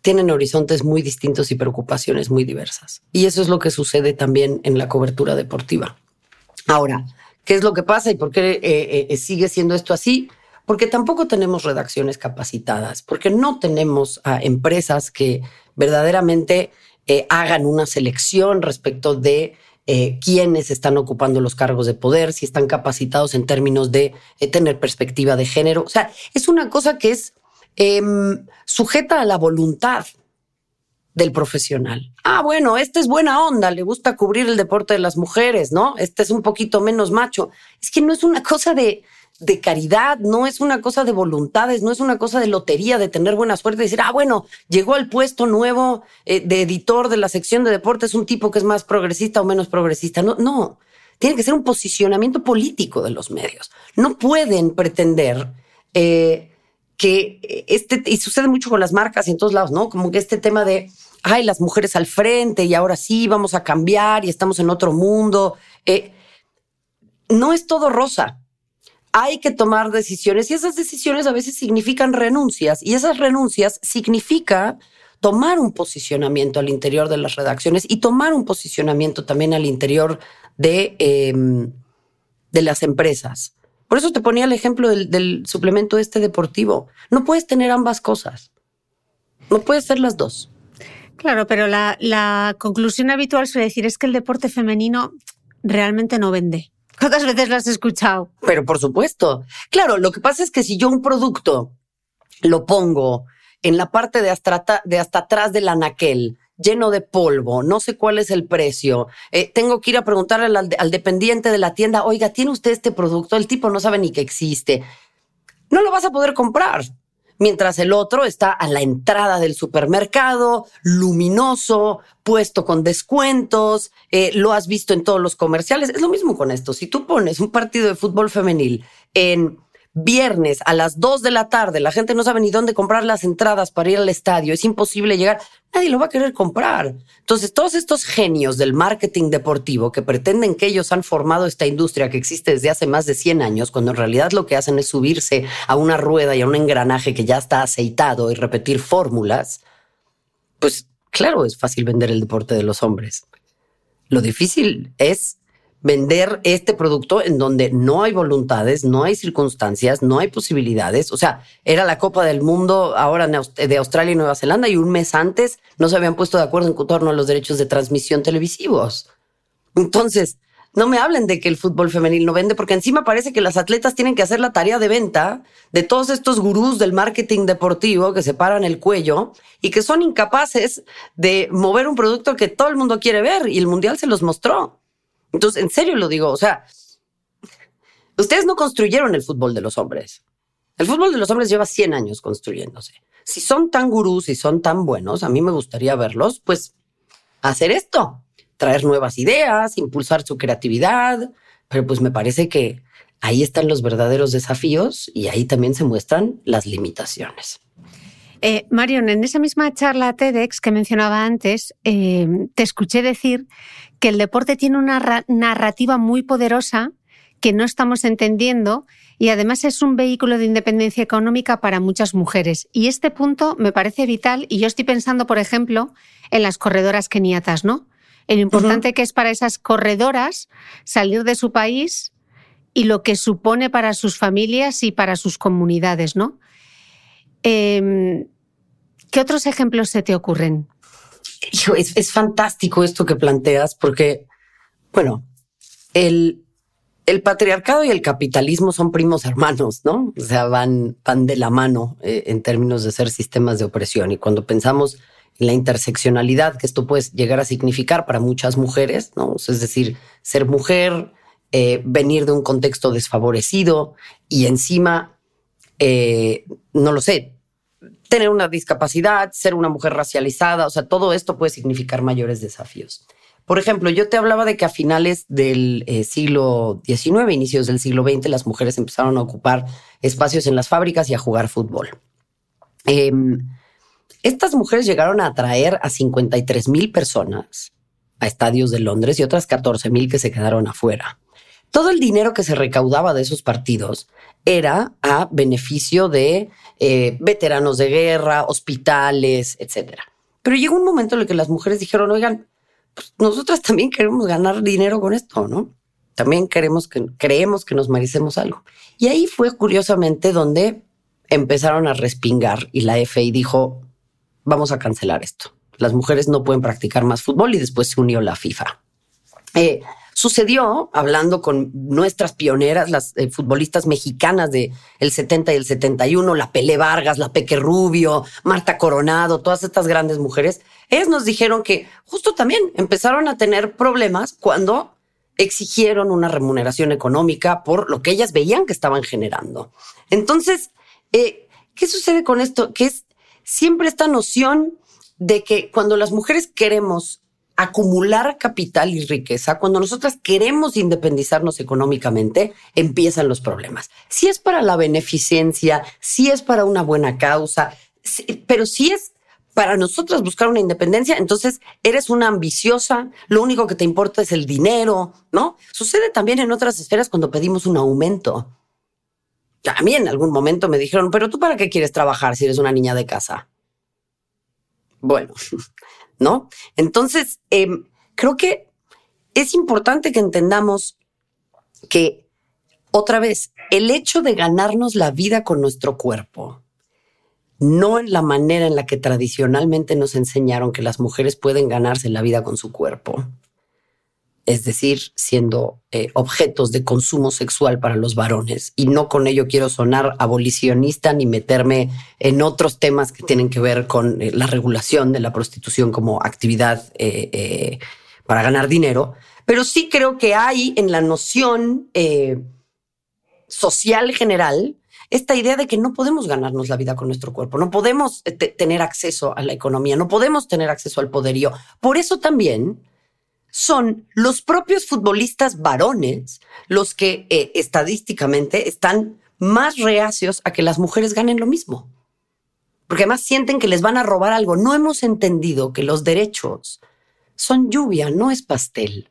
tienen horizontes muy distintos y preocupaciones muy diversas. Y eso es lo que sucede también en la cobertura deportiva. Ahora, ¿qué es lo que pasa y por qué eh, eh, sigue siendo esto así? Porque tampoco tenemos redacciones capacitadas, porque no tenemos a empresas que verdaderamente eh, hagan una selección respecto de eh, quiénes están ocupando los cargos de poder, si están capacitados en términos de eh, tener perspectiva de género. O sea, es una cosa que es em, sujeta a la voluntad del profesional. Ah, bueno, este es buena onda, le gusta cubrir el deporte de las mujeres, ¿no? Este es un poquito menos macho. Es que no es una cosa de, de caridad, no es una cosa de voluntades, no es una cosa de lotería, de tener buena suerte, de decir, ah, bueno, llegó al puesto nuevo eh, de editor de la sección de deportes un tipo que es más progresista o menos progresista. No, no, tiene que ser un posicionamiento político de los medios. No pueden pretender eh, que este, y sucede mucho con las marcas y en todos lados, ¿no? Como que este tema de, ay, las mujeres al frente y ahora sí vamos a cambiar y estamos en otro mundo. Eh, no es todo rosa hay que tomar decisiones y esas decisiones a veces significan renuncias y esas renuncias significa tomar un posicionamiento al interior de las redacciones y tomar un posicionamiento también al interior de, em, de las empresas. Por eso te ponía el ejemplo del, suplemento este deportivo. No puedes tener ambas cosas. No puedes ser las dos. Claro, pero la, la conclusión habitual suele decir es que el deporte femenino realmente no vende. ¿Cuántas veces lo has escuchado? Pero por supuesto. Claro, lo que pasa es que si yo un producto lo pongo en la parte de hasta, de hasta atrás del anaquel, lleno de polvo, no sé cuál es el precio, eh, tengo que ir a preguntarle al, dependiente de la tienda, oiga, ¿tiene usted este producto? El tipo no sabe ni que existe. No lo vas a poder comprar mientras el otro está a la entrada del supermercado, luminoso, puesto con descuentos, eh, lo has visto en todos los comerciales. Es lo mismo con esto. Si tú pones un partido de fútbol femenil en viernes a las 2 de la tarde, la gente no sabe ni dónde comprar las entradas para ir al estadio, es imposible llegar, nadie lo va a querer comprar. Entonces, todos estos genios del marketing deportivo que pretenden que ellos han formado esta industria que existe desde hace más de 100 años, cuando en realidad lo que hacen es subirse a una rueda y a un engranaje que ya está aceitado y repetir fórmulas, pues claro, es fácil vender el deporte de los hombres. Lo difícil es vender este producto en donde no hay voluntades, no hay circunstancias, no hay posibilidades. O sea, era la Copa del Mundo ahora de Australia y Nueva Zelanda y un mes antes no se habían puesto de acuerdo en torno a los derechos de transmisión televisivos. Entonces, no me hablen de que el fútbol femenil no vende, porque encima parece que las atletas tienen que hacer la tarea de venta de todos estos gurús del marketing deportivo que se paran el cuello y que son incapaces de mover un producto que todo el mundo quiere ver y el mundial se los mostró. Entonces, en serio lo digo, o sea, ustedes no construyeron el fútbol de los hombres. El fútbol de los hombres lleva 100 años construyéndose. Si son tan gurús y son tan buenos, a mí me gustaría verlos, pues, hacer esto, traer nuevas ideas, impulsar su creatividad, pero pues me parece que ahí están los verdaderos desafíos y ahí también se muestran las limitaciones. Eh, Marion, en esa misma charla TEDx que mencionaba antes, eh, te escuché decir que el deporte tiene una narrativa muy poderosa que no estamos entendiendo y además es un vehículo de independencia económica para muchas mujeres. Y este punto me parece vital y yo estoy pensando, por ejemplo, en las corredoras keniatas, ¿no? El importante que es para esas corredoras salir de su país y lo que supone para sus familias y para sus comunidades, ¿no? Em, ¿Qué otros ejemplos se te ocurren? Es, fantástico esto que planteas porque, bueno, el, patriarcado y el capitalismo son primos hermanos, ¿no? O sea, van, van de la mano eh, en términos de ser sistemas de opresión. Y cuando pensamos en la interseccionalidad que esto puede llegar a significar para muchas mujeres, ¿no? Es decir, ser mujer, eh, venir de un contexto desfavorecido y encima, eh, no lo sé, tener una discapacidad, ser una mujer racializada, o sea, todo esto puede significar mayores desafíos. Por ejemplo, yo te hablaba de que a finales del eh, siglo XIX, inicios del siglo XX, las mujeres empezaron a ocupar espacios en las fábricas y a jugar fútbol. Em, estas mujeres llegaron a atraer a 53 mil personas a estadios de Londres y otras 14 mil que se quedaron afuera. Todo el dinero que se recaudaba de esos partidos era a beneficio de eh, veteranos de guerra, hospitales, etcétera. Pero llegó un momento en el que las mujeres dijeron, oigan, pues nosotras también queremos ganar dinero con esto, ¿no? También queremos que, creemos que nos merecemos algo. Y ahí fue curiosamente donde empezaron a respingar y la FI dijo, vamos a cancelar esto. Las mujeres no pueden practicar más fútbol y después se unió la FIFA. Eh, Sucedió hablando con nuestras pioneras, las eh, futbolistas mexicanas de el 70 y el 71, la Pele Vargas, la Peque Rubio, Marta Coronado, todas estas grandes mujeres. Ellas nos dijeron que justo también empezaron a tener problemas cuando exigieron una remuneración económica por lo que ellas veían que estaban generando. Entonces, eh, ¿qué sucede con esto? Que es siempre esta noción de que cuando las mujeres queremos acumular capital y riqueza, cuando nosotras queremos independizarnos económicamente, empiezan los problemas. Si es para la beneficencia, si es para una buena causa, pero si es para nosotras buscar una independencia, entonces eres una ambiciosa, lo único que te importa es el dinero, ¿no? Sucede también en otras esferas cuando pedimos un aumento. A mí en algún momento me dijeron, pero tú para qué quieres trabajar si eres una niña de casa? Bueno, ¿no? Entonces, em, creo que es importante que entendamos que, otra vez, el hecho de ganarnos la vida con nuestro cuerpo, no en la manera en la que tradicionalmente nos enseñaron que las mujeres pueden ganarse la vida con su cuerpo, es decir, siendo eh, objetos de consumo sexual para los varones. Y no con ello quiero sonar abolicionista ni meterme en otros temas que tienen que ver con eh, la regulación de la prostitución como actividad eh, para ganar dinero, pero sí creo que hay en la noción social general esta idea de que no podemos ganarnos la vida con nuestro cuerpo, no podemos tener acceso a la economía, no podemos tener acceso al poderío. Por eso también son los propios futbolistas varones los que eh, estadísticamente están más reacios a que las mujeres ganen lo mismo. Porque además sienten que les van a robar algo. No hemos entendido que los derechos son lluvia, no es pastel.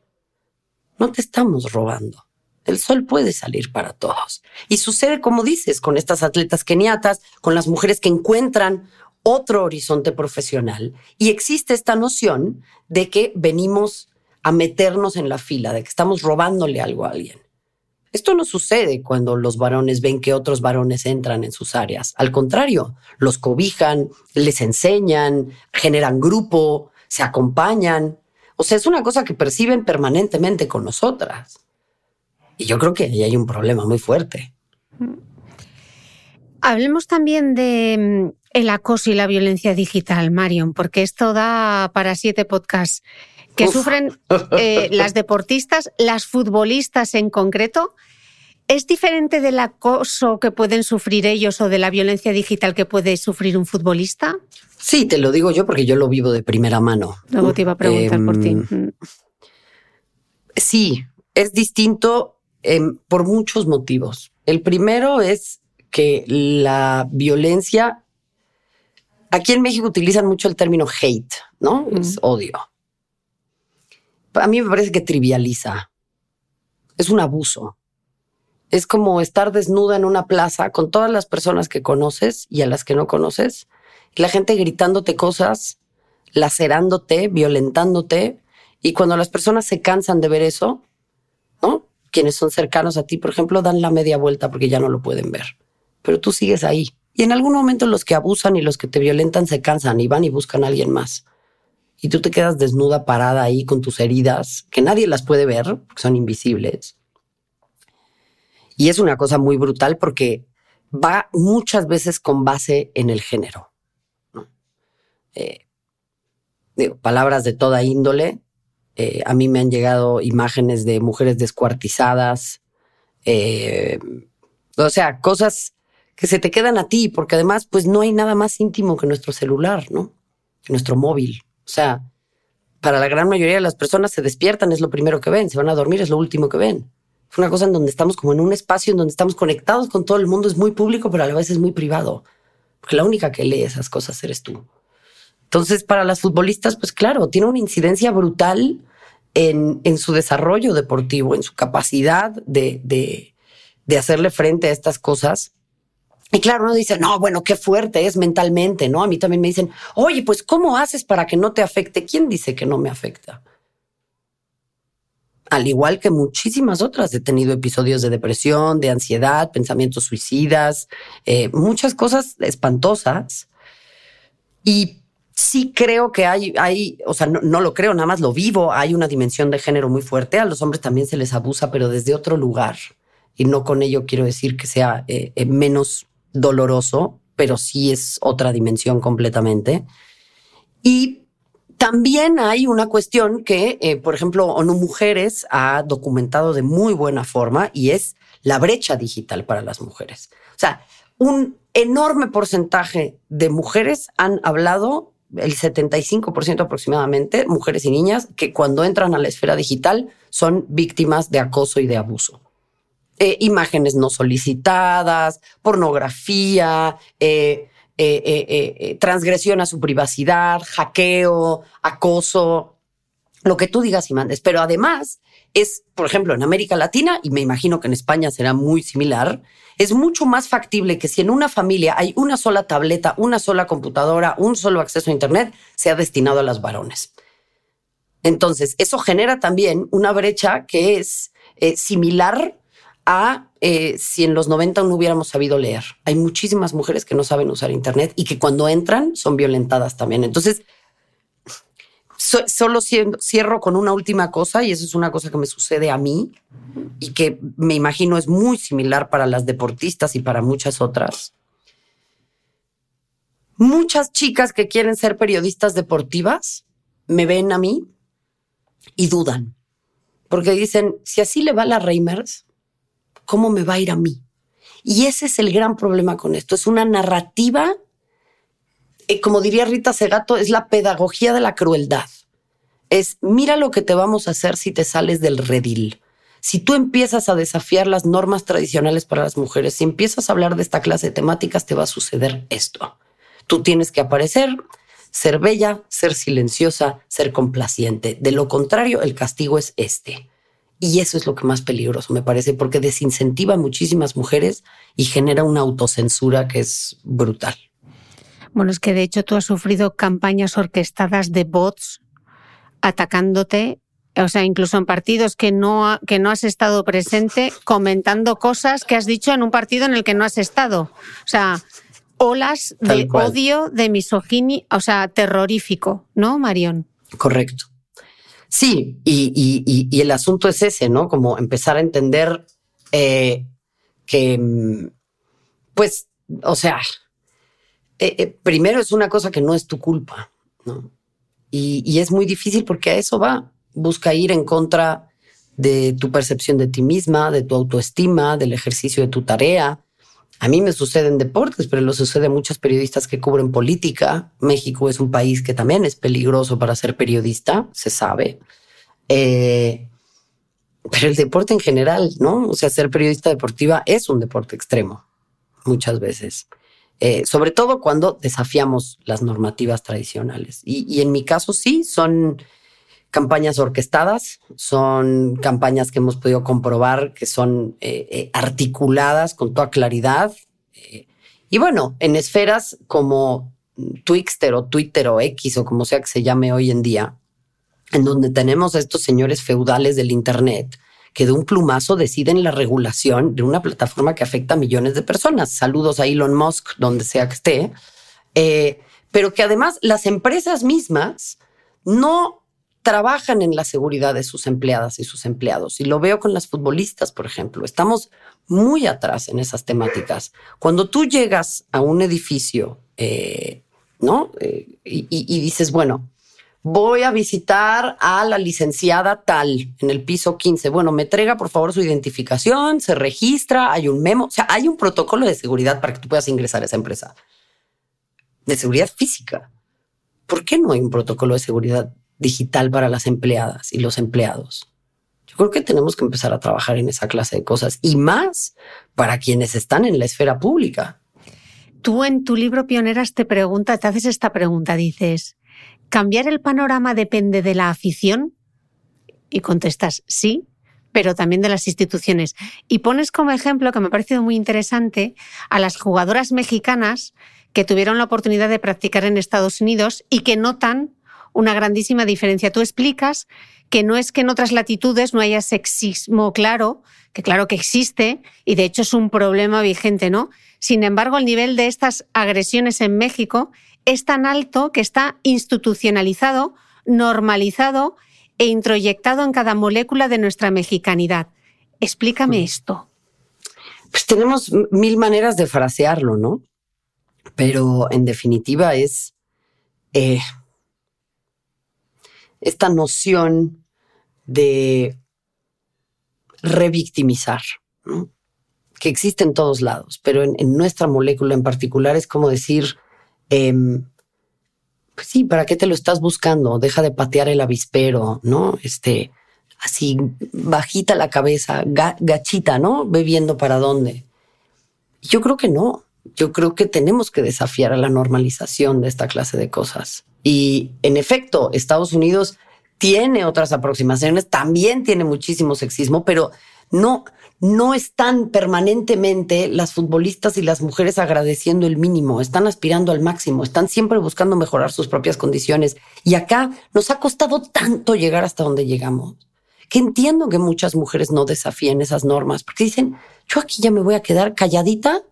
No te estamos robando. El sol puede salir para todos. Y sucede, como dices, con estas atletas keniatas, con las mujeres que encuentran otro horizonte profesional. Y existe esta noción de que venimos a meternos en la fila, de que estamos robándole algo a alguien. Esto no sucede cuando los varones ven que otros varones entran en sus áreas. Al contrario, los cobijan, les enseñan, generan grupo, se acompañan. O sea, es una cosa que perciben permanentemente con nosotras. Y yo creo que ahí hay un problema muy fuerte. Hablemos también de mm, el acoso y la violencia digital, Marion, porque esto da para siete podcasts que sufren eh, las deportistas, las futbolistas en concreto. ¿Es diferente del acoso que pueden sufrir ellos o de la violencia digital que puede sufrir un futbolista? Sí, te lo digo yo porque yo lo vivo de primera mano. Luego te iba a preguntar por ti. Em, sí, es distinto Em, por muchos motivos. El primero es que la violencia, aquí en México utilizan mucho el término hate, ¿no? Es odio. A mí me parece que trivializa. Es un abuso. Es como estar desnuda en una plaza con todas las personas que conoces y a las que no conoces, y la gente gritándote cosas, lacerándote, violentándote, y cuando las personas se cansan de ver eso, ¿no? quienes son cercanos a ti, por ejemplo, dan la media vuelta porque ya no lo pueden ver. Pero tú sigues ahí. Y en algún momento los que abusan y los que te violentan se cansan y van y buscan a alguien más. Y tú te quedas desnuda, parada ahí con tus heridas, que nadie las puede ver porque son invisibles. Y es una cosa muy brutal porque va muchas veces con base en el género. Eh, digo, palabras de toda índole, eh, a mí me han llegado imágenes de mujeres descuartizadas. Eh, o sea, cosas que se te quedan a ti, porque además, pues no hay nada más íntimo que nuestro celular, ¿no? Nuestro móvil. O sea, para la gran mayoría de las personas se despiertan, es lo primero que ven, se van a dormir, es lo último que ven. Es una cosa en donde estamos como en un espacio en donde estamos conectados con todo el mundo, es muy público, pero a la vez es muy privado. Porque la única que lee esas cosas eres tú. Entonces, para las futbolistas, pues claro, tiene una incidencia brutal en, en su desarrollo deportivo, en su capacidad de, de, de hacerle frente a estas cosas. Y claro, uno dice, no, bueno, qué fuerte es mentalmente, ¿no? A mí también me dicen, oye, pues, ¿cómo haces para que no te afecte? ¿Quién dice que no me afecta? Al igual que muchísimas otras, he tenido episodios de depresión, de ansiedad, pensamientos suicidas, eh, muchas cosas espantosas. Y sí creo que hay, hay o sea, no, lo creo, nada más lo vivo, hay una dimensión de género muy fuerte, a los hombres también se les abusa, pero desde otro lugar. Y no con ello quiero decir que sea eh, eh, menos doloroso, pero sí es otra dimensión completamente. Y También hay una cuestión que, eh, por ejemplo, ONU Mujeres ha documentado de muy buena forma y es la brecha digital para las mujeres. O sea, un enorme porcentaje de mujeres han hablado, el 75% aproximadamente, mujeres y niñas, que cuando entran a la esfera digital son víctimas de acoso y de abuso. Eh, imágenes no solicitadas, pornografía, eh, eh, transgresión a su privacidad, hackeo, acoso, lo que tú digas y mandes. Pero además es, por ejemplo, en América Latina, y me imagino que en España será muy similar, es mucho más factible que si en una familia hay una sola tableta, una sola computadora, un solo acceso a Internet, sea destinado a las varones. Entonces, eso genera también una brecha que es similar a eh, si en los 90 no hubiéramos sabido leer. Hay muchísimas mujeres que no saben usar Internet y que cuando entran son violentadas también. Entonces, solo cierro con una última cosa y eso es una cosa que me sucede a mí y que me imagino es muy similar para las deportistas y para muchas otras. Muchas chicas que quieren ser periodistas deportivas me ven a mí y dudan porque dicen, si así le va a la Reimers, ¿cómo me va a ir a mí? Y ese es el gran problema con esto. Es una narrativa, eh, como diría Rita Segato, es la pedagogía de la crueldad. Es, mira lo que te vamos a hacer si te sales del redil. Si tú empiezas a desafiar las normas tradicionales para las mujeres, si empiezas a hablar de esta clase de temáticas, te va a suceder esto. Tú tienes que aparecer, ser bella, ser silenciosa, ser complaciente. De lo contrario, el castigo es este. Y eso es lo que más peligroso me parece, porque desincentiva a muchísimas mujeres y genera una autocensura que es brutal. Bueno, es que de hecho tú has sufrido campañas orquestadas de bots atacándote, o sea, incluso en partidos que no, que no has estado presente, comentando cosas que has dicho en un partido en el que no has estado. O sea, olas de odio, de misoginia, o sea, terrorífico, ¿no, Marión? Correcto. Sí, y, el asunto es ese, ¿no? Como empezar a entender eh, que, mm, pues, o sea, eh, eh, primero es una cosa que no es tu culpa, ¿no? Y, es muy difícil porque a eso va. Busca ir en contra de tu percepción de ti misma, de tu autoestima, del ejercicio de tu tarea, a mí me sucede en deportes, pero lo sucede a muchos periodistas que cubren política. México es un país que también es peligroso para ser periodista, se sabe. Eh, pero el deporte en general, ¿no? O sea, ser periodista deportiva es un deporte extremo, muchas veces. Eh, sobre todo cuando desafiamos las normativas tradicionales. Y, en mi caso sí, son campañas orquestadas, son campañas que hemos podido comprobar que son eh, eh, articuladas con toda claridad. Eh, y bueno, en esferas como Twixter o Twitter o X o como sea que se llame hoy en día, en donde tenemos a estos señores feudales del Internet que de un plumazo deciden la regulación de una plataforma que afecta a millones de personas. Saludos a Elon Musk, donde sea que esté. pero que además las empresas mismas no trabajan en la seguridad de sus empleadas y sus empleados. Y lo veo con las futbolistas, por ejemplo. Estamos muy atrás en esas temáticas. Cuando tú llegas a un edificio, eh, ¿no? Eh, y, dices, bueno, voy a visitar a la licenciada tal en el piso 15. Bueno, me entrega por favor su identificación, se registra, hay un memo, o sea, hay un protocolo de seguridad para que tú puedas ingresar a esa empresa. De seguridad física. ¿Por qué no hay un protocolo de seguridad digital para las empleadas y los empleados. Yo creo que tenemos que empezar a trabajar en esa clase de cosas y más para quienes están en la esfera pública. Tú en tu libro Pioneras te pregunta, te haces esta pregunta, dices, ¿cambiar el panorama depende de la afición? Y contestas, sí, pero también de las instituciones. Y pones como ejemplo, que me ha parecido muy interesante, a las jugadoras mexicanas que tuvieron la oportunidad de practicar en Estados Unidos y que notan una grandísima diferencia. Tú explicas que no es que en otras latitudes no haya sexismo claro, que claro que existe y de hecho es un problema vigente, ¿no? Sin embargo, el nivel de estas agresiones en México es tan alto que está institucionalizado, normalizado e introyectado en cada molécula de nuestra mexicanidad. Explícame esto. Pues tenemos mil maneras de frasearlo, ¿no? Pero en definitiva es eh, esta noción de revictimizar, que existe en todos lados, pero en, nuestra molécula en particular es como decir, em, pues sí, ¿para qué te lo estás buscando? Deja de patear el avispero, ¿no? Este, así, bajita la cabeza, gachita, ¿no? Ve viendo para dónde. Yo creo que no. Yo creo que tenemos que desafiar a la normalización de esta clase de cosas. Y en efecto, Estados Unidos tiene otras aproximaciones, también tiene muchísimo sexismo, pero no, no están permanentemente las futbolistas y las mujeres agradeciendo el mínimo, están aspirando al máximo, están siempre buscando mejorar sus propias condiciones. Y acá nos ha costado tanto llegar hasta donde llegamos, que entiendo que muchas mujeres no desafíen esas normas, porque dicen, yo aquí ya me voy a quedar calladita,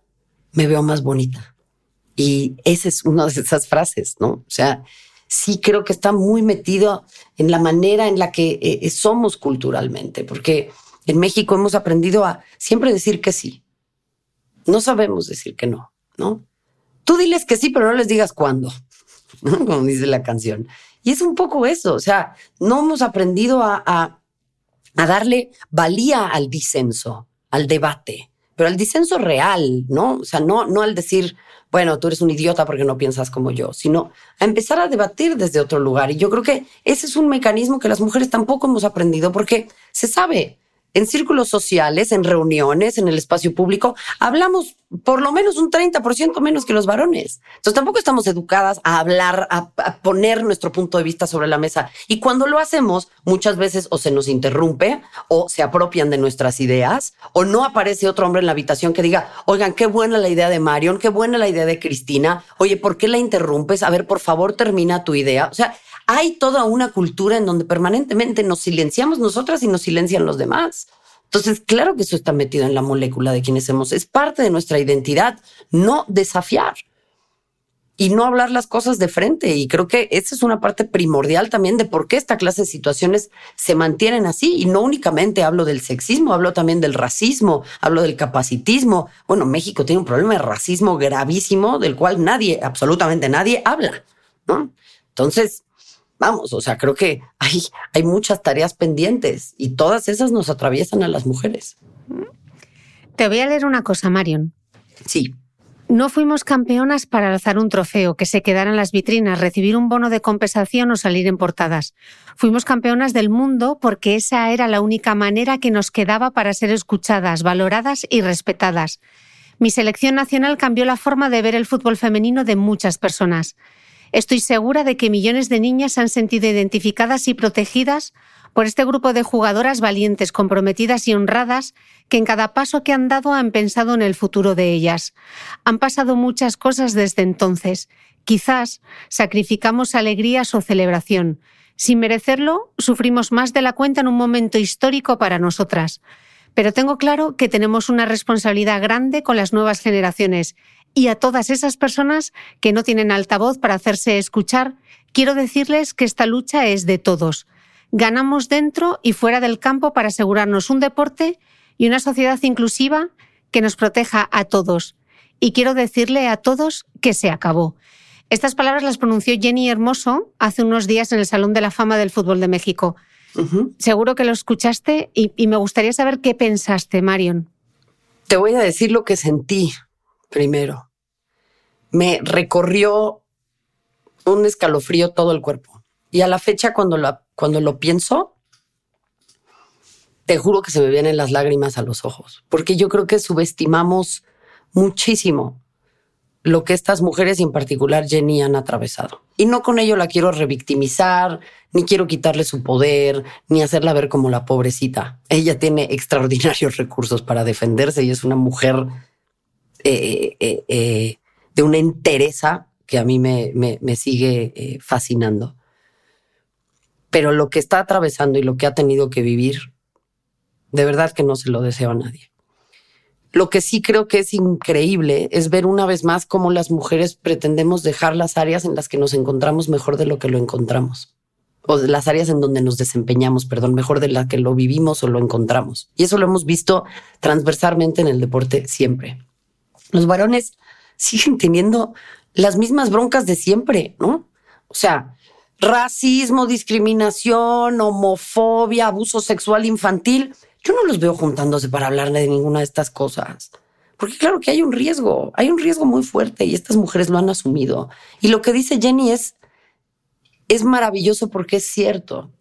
me veo más bonita. Y esa es una de esas frases, ¿no? O sea, sí creo que está muy metido en la manera en la que eh, somos culturalmente, porque en México hemos aprendido a siempre decir que sí. No sabemos decir que no, ¿no? Tú diles que sí, pero no les digas cuándo, como dice la canción. Y es un poco eso, o sea, no hemos aprendido a, a, a darle valía al disenso, al debate, pero al disenso real, ¿no? O sea, no, no al decir, bueno, tú eres un idiota porque no piensas como yo, sino a empezar a debatir desde otro lugar. Y yo creo que ese es un mecanismo que las mujeres tampoco hemos aprendido porque se sabe, en círculos sociales, en reuniones, en el espacio público, hablamos por lo menos un 30% menos que los varones. Entonces tampoco estamos educadas a hablar, a, poner nuestro punto de vista sobre la mesa. Y cuando lo hacemos, muchas veces o se nos interrumpe o se apropian de nuestras ideas o no aparece otro hombre en la habitación que diga, oigan, qué buena la idea de Marion, qué buena la idea de Cristina. Oye, ¿por qué la interrumpes? A ver, por favor, termina tu idea. O sea, hay toda una cultura en donde permanentemente nos silenciamos nosotras y nos silencian los demás. Entonces, claro que eso está metido en la molécula de quienes somos. Es parte de nuestra identidad, no desafiar y no hablar las cosas de frente. Y creo que esa es una parte primordial también de por qué esta clase de situaciones se mantienen así. Y no únicamente hablo del sexismo, hablo también del racismo, hablo del capacitismo. Bueno, México tiene un problema de racismo gravísimo del cual nadie, absolutamente nadie, habla. Entonces, vamos, o sea, creo que hay, hay muchas tareas pendientes y todas esas nos atraviesan a las mujeres. Te voy a leer una cosa, Marion. Sí. No fuimos campeonas para alzar un trofeo, que se quedara en las vitrinas, recibir un bono de compensación o salir en portadas. Fuimos campeonas del mundo porque esa era la única manera que nos quedaba para ser escuchadas, valoradas y respetadas. Mi selección nacional cambió la forma de ver el fútbol femenino de muchas personas. Estoy segura de que millones de niñas han sentido identificadas y protegidas por este grupo de jugadoras valientes, comprometidas y honradas que en cada paso que han dado han pensado en el futuro de ellas. Han pasado muchas cosas desde entonces. Quizás sacrificamos alegrías o celebración. Sin merecerlo, sufrimos más de la cuenta en un momento histórico para nosotras. Pero tengo claro que tenemos una responsabilidad grande con las nuevas generaciones y a todas esas personas que no tienen altavoz para hacerse escuchar, quiero decirles que esta lucha es de todos. Ganamos dentro y fuera del campo para asegurarnos un deporte y una sociedad inclusiva que nos proteja a todos. Y quiero decirle a todos que se acabó. Estas palabras las pronunció Jenny Hermoso hace unos días en el Salón de la Fama del Fútbol de México. Seguro que lo escuchaste y, y me gustaría saber qué pensaste, Marion. Te voy a decir lo que sentí primero. Me recorrió un escalofrío todo el cuerpo. Y a la fecha, cuando lo, cuando lo pienso, te juro que se me vienen las lágrimas a los ojos, porque yo creo que subestimamos muchísimo lo que estas mujeres y en particular Jenny han atravesado. Y no con ello la quiero revictimizar, ni quiero quitarle su poder, ni hacerla ver como la pobrecita. Ella tiene extraordinarios recursos para defenderse y es una mujer eh, eh, eh, de una entereza que a mí me, me, sigue fascinando. Pero lo que está atravesando y lo que ha tenido que vivir, de verdad que no se lo deseo a nadie. Lo que sí creo que es increíble es ver una vez más cómo las mujeres pretendemos dejar las áreas en las que nos encontramos mejor de lo que lo encontramos. O las áreas en donde nos desempeñamos, perdón, mejor de las que lo vivimos o lo encontramos. Y eso lo hemos visto transversalmente en el deporte siempre los varones siguen teniendo las mismas broncas de siempre, ¿no? O sea, racismo, discriminación, homofobia, abuso sexual infantil, yo no los veo juntándose para hablar de ninguna de estas cosas. Porque claro que hay un riesgo, hay un riesgo muy fuerte y estas mujeres lo han asumido. Y lo que dice Jenny es, es maravilloso porque es cierto.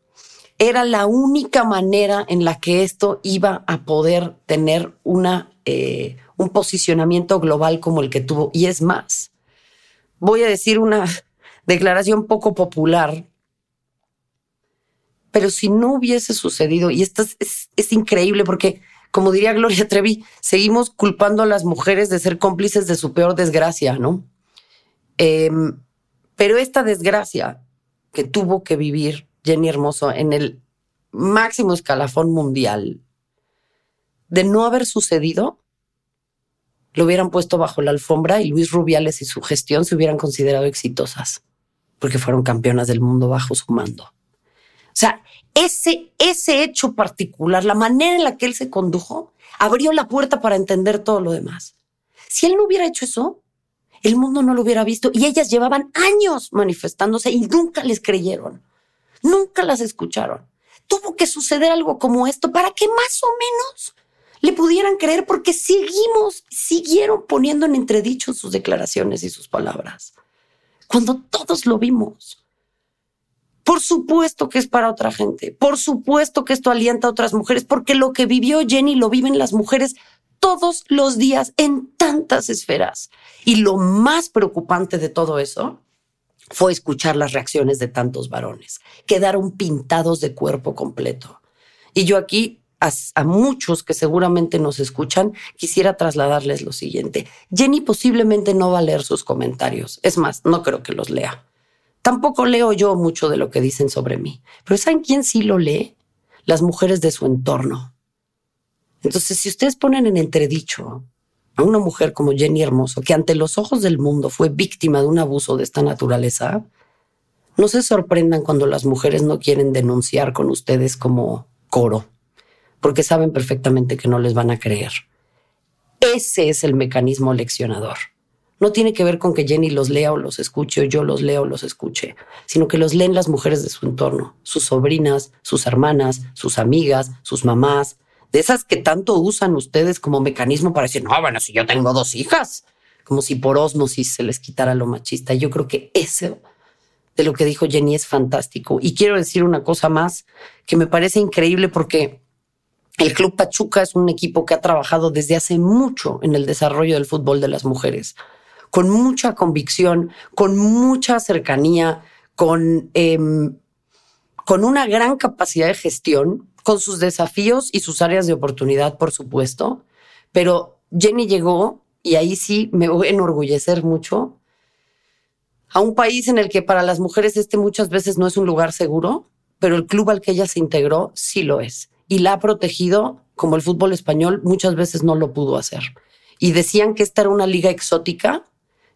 Era la única manera en la que esto iba a poder tener una, eh, un posicionamiento global como el que tuvo. Y es más, voy a decir una declaración poco popular, pero si no hubiese sucedido, y esto es, increíble porque, como diría Gloria Trevi, seguimos culpando a las mujeres de ser cómplices de su peor desgracia, ¿no? Em, pero esta desgracia que tuvo que vivir Jenny Hermoso en el máximo escalafón mundial, de no haber sucedido, lo hubieran puesto bajo la alfombra y Luis Rubiales y su gestión se hubieran considerado exitosas porque fueron campeonas del mundo bajo su mando. O sea, ese, ese hecho particular, la manera en la que él se condujo, abrió la puerta para entender todo lo demás. Si él no hubiera hecho eso, el mundo no lo hubiera visto y ellas llevaban años manifestándose y nunca les creyeron, nunca las escucharon. Tuvo que suceder algo como esto para que más o menos le pudieran creer porque seguimos, siguieron poniendo en entredicho sus declaraciones y sus palabras cuando todos lo vimos. Por supuesto que es para otra gente, por supuesto que esto alienta a otras mujeres, porque lo que vivió Jenny lo viven las mujeres todos los días en tantas esferas. Y lo más preocupante de todo eso fue escuchar las reacciones de tantos varones. Quedaron pintados de cuerpo completo. Y yo aquí a, muchos que seguramente nos escuchan, quisiera trasladarles lo siguiente. Jenny posiblemente no va a leer sus comentarios. Es más, no creo que los lea. Tampoco leo yo mucho de lo que dicen sobre mí. Pero ¿saben quién sí lo lee? Las mujeres de su entorno. Entonces, si ustedes ponen en entredicho a una mujer como Jenny Hermoso, que ante los ojos del mundo fue víctima de un abuso de esta naturaleza, no se sorprendan cuando las mujeres no quieren denunciar con ustedes como coro porque saben perfectamente que no les van a creer. Ese es el mecanismo leccionador. No tiene que ver con que Jenny los lea o los escuche o yo los leo o los escuche, sino que los leen las mujeres de su entorno, sus sobrinas, sus hermanas, sus amigas, sus mamás, de esas que tanto usan ustedes como mecanismo para decir, no, bueno, si yo tengo dos hijas, como si por osmosis se les quitara lo machista. Yo creo que eso de lo que dijo Jenny es fantástico. Y quiero decir una cosa más que me parece increíble porque el Club Pachuca es un equipo que ha trabajado desde hace mucho en el desarrollo del fútbol de las mujeres, con mucha convicción, con mucha cercanía, con, em, con una gran capacidad de gestión, con sus desafíos y sus áreas de oportunidad, por supuesto. Pero Jenny llegó, y ahí sí me voy a enorgullecer mucho, a un país en el que para las mujeres este muchas veces no es un lugar seguro, pero el club al que ella se integró sí lo es y la ha protegido como el fútbol español muchas veces no lo pudo hacer. Y decían que esta era una liga exótica.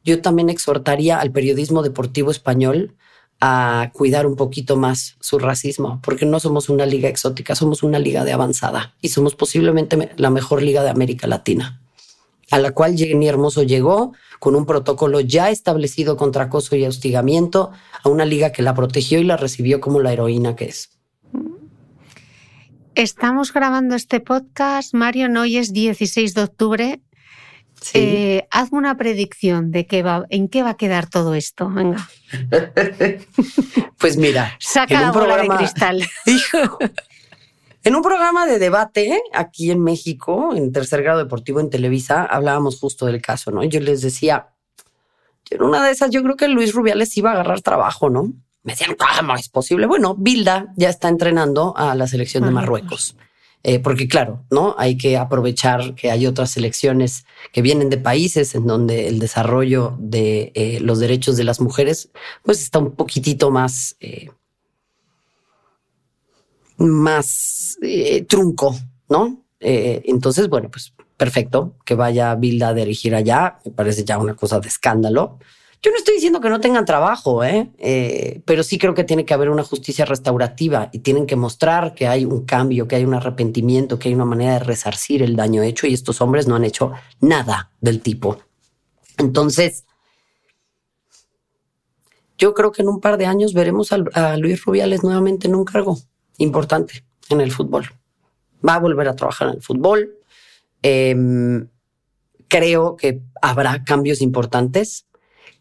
Yo también exhortaría al periodismo deportivo español a cuidar un poquito más su racismo, porque no somos una liga exótica, somos una liga de avanzada y somos posiblemente la mejor liga de América Latina, a la cual Jenny Hermoso llegó con un protocolo ya establecido contra acoso y hostigamiento, a una liga que la protegió y la recibió como la heroína que es. Estamos grabando este podcast, Mario, hoy es 16 de octubre. Eh, hazme una predicción de qué va, en qué va a quedar todo esto. Venga. pues mira, saca la bola de cristal. en un programa de debate aquí en México, en tercer grado deportivo en Televisa, hablábamos justo del caso, ¿no? Yo les decía, en una de esas, yo creo que Luis Rubiales iba a agarrar trabajo, ¿no? Me decían, ¿cómo es posible? Bueno, Bilda ya está entrenando a la selección de Marruecos. Eh, porque claro, ¿no? Hay que aprovechar que hay otras selecciones que vienen de países en donde el desarrollo de eh, los derechos de las mujeres pues está un poquitito más, eh, más trunco, ¿no? entonces, bueno, pues perfecto que vaya Bilda a dirigir allá, me parece ya una cosa de escándalo. Yo no estoy diciendo que no tengan trabajo, ¿eh? ¿eh? pero sí creo que tiene que haber una justicia restaurativa y tienen que mostrar que hay un cambio, que hay un arrepentimiento, que hay una manera de resarcir el daño hecho y estos hombres no han hecho nada del tipo. Entonces, yo creo que en un par de años veremos a, Luis Rubiales nuevamente en un cargo importante en el fútbol. Va a volver a trabajar en el fútbol. Em, creo que habrá cambios importantes.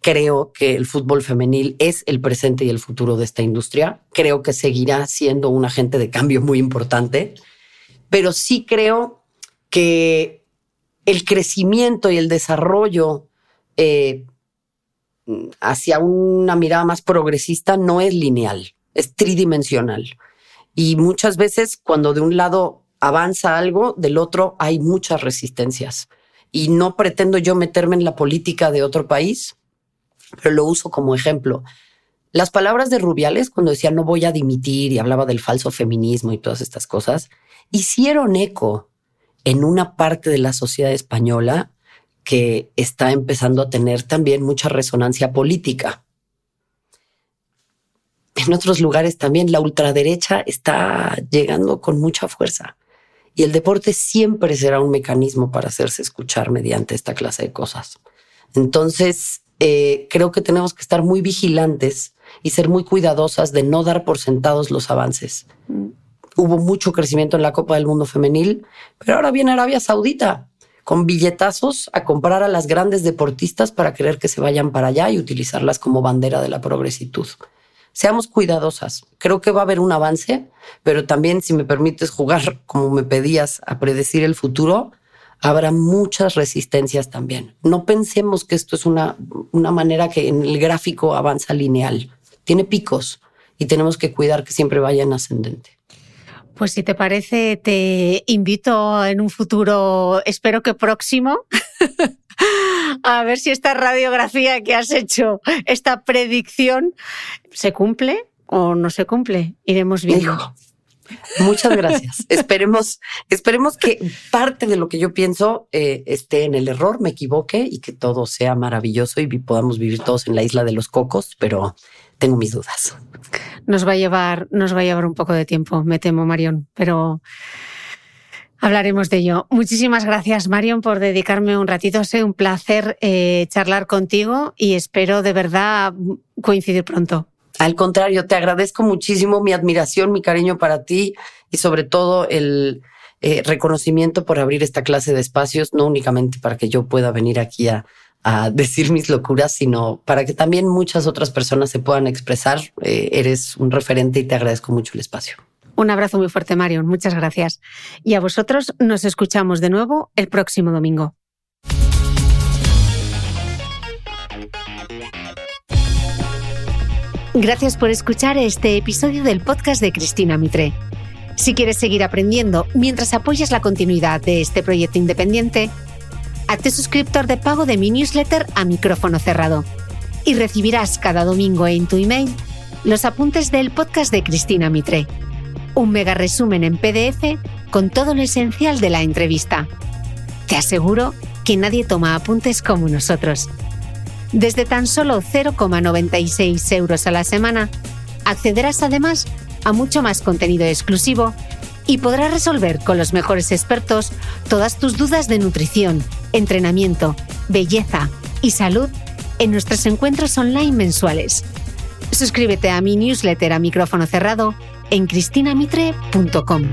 Creo que el fútbol femenil es el presente y el futuro de esta industria. Creo que seguirá siendo un agente de cambio muy importante. Pero sí creo que el crecimiento y el desarrollo eh, hacia una mirada más progresista no es lineal, es tridimensional. Y muchas veces cuando de un lado avanza algo, del otro hay muchas resistencias. Y no pretendo yo meterme en la política de otro país, pero lo uso como ejemplo. Las palabras de Rubiales, cuando decía no voy a dimitir y hablaba del falso feminismo y todas estas cosas, hicieron eco en una parte de la sociedad española que está empezando a tener también mucha resonancia política. En otros lugares también la ultraderecha está llegando con mucha fuerza y el deporte siempre será un mecanismo para hacerse escuchar mediante esta clase de cosas. Entonces, eh, creo que tenemos que estar muy vigilantes y ser muy cuidadosas de no dar por sentados los avances. Mm. Hubo mucho crecimiento en la Copa del Mundo Femenil, pero ahora viene Arabia Saudita con billetazos a comprar a las grandes deportistas para querer que se vayan para allá y utilizarlas como bandera de la progresitud. Seamos cuidadosas. Creo que va a haber un avance, pero también, si me permites jugar como me pedías a predecir el futuro, habrá muchas resistencias también. No pensemos que esto es una, una manera que en el gráfico avanza lineal. Tiene picos y tenemos que cuidar que siempre vaya en ascendente. Pues si te parece, te invito en un futuro, espero que próximo, a ver si esta radiografía que has hecho, esta predicción, se cumple o no se cumple. Iremos viendo. Muchas gracias. esperemos, esperemos que parte de lo que yo pienso eh, esté en el error, me equivoque y que todo sea maravilloso y podamos vivir todos en la isla de los cocos, pero tengo mis dudas. Nos va a llevar, nos va a llevar un poco de tiempo, me temo, Marión, pero hablaremos de ello. Muchísimas gracias, Marion, por dedicarme un ratito. Ha sido un placer eh, charlar contigo y espero de verdad coincidir pronto. Al contrario, te agradezco muchísimo mi admiración, mi cariño para ti y sobre todo el eh, reconocimiento por abrir esta clase de espacios, no únicamente para que yo pueda venir aquí a, decir mis locuras, sino para que también muchas otras personas se puedan expresar. Eh, eres un referente y te agradezco mucho el espacio. Un abrazo muy fuerte, Marion. Muchas gracias. Y a vosotros nos escuchamos de nuevo el próximo domingo. Gracias por escuchar este episodio del podcast de Cristina Mitre. Si quieres seguir aprendiendo mientras apoyas la continuidad de este proyecto independiente, hazte suscriptor de pago de mi newsletter a micrófono cerrado y recibirás cada domingo en tu email los apuntes del podcast de Cristina Mitre. Un mega resumen en PDF con todo lo esencial de la entrevista. Te aseguro que nadie toma apuntes como nosotros. Desde tan solo 0,96 euros a la semana, accederás además a mucho más contenido exclusivo y podrás resolver con los mejores expertos todas tus dudas de nutrición, entrenamiento, belleza y salud en nuestros encuentros online mensuales. Suscríbete a mi newsletter a micrófono cerrado en cristinamitre.com.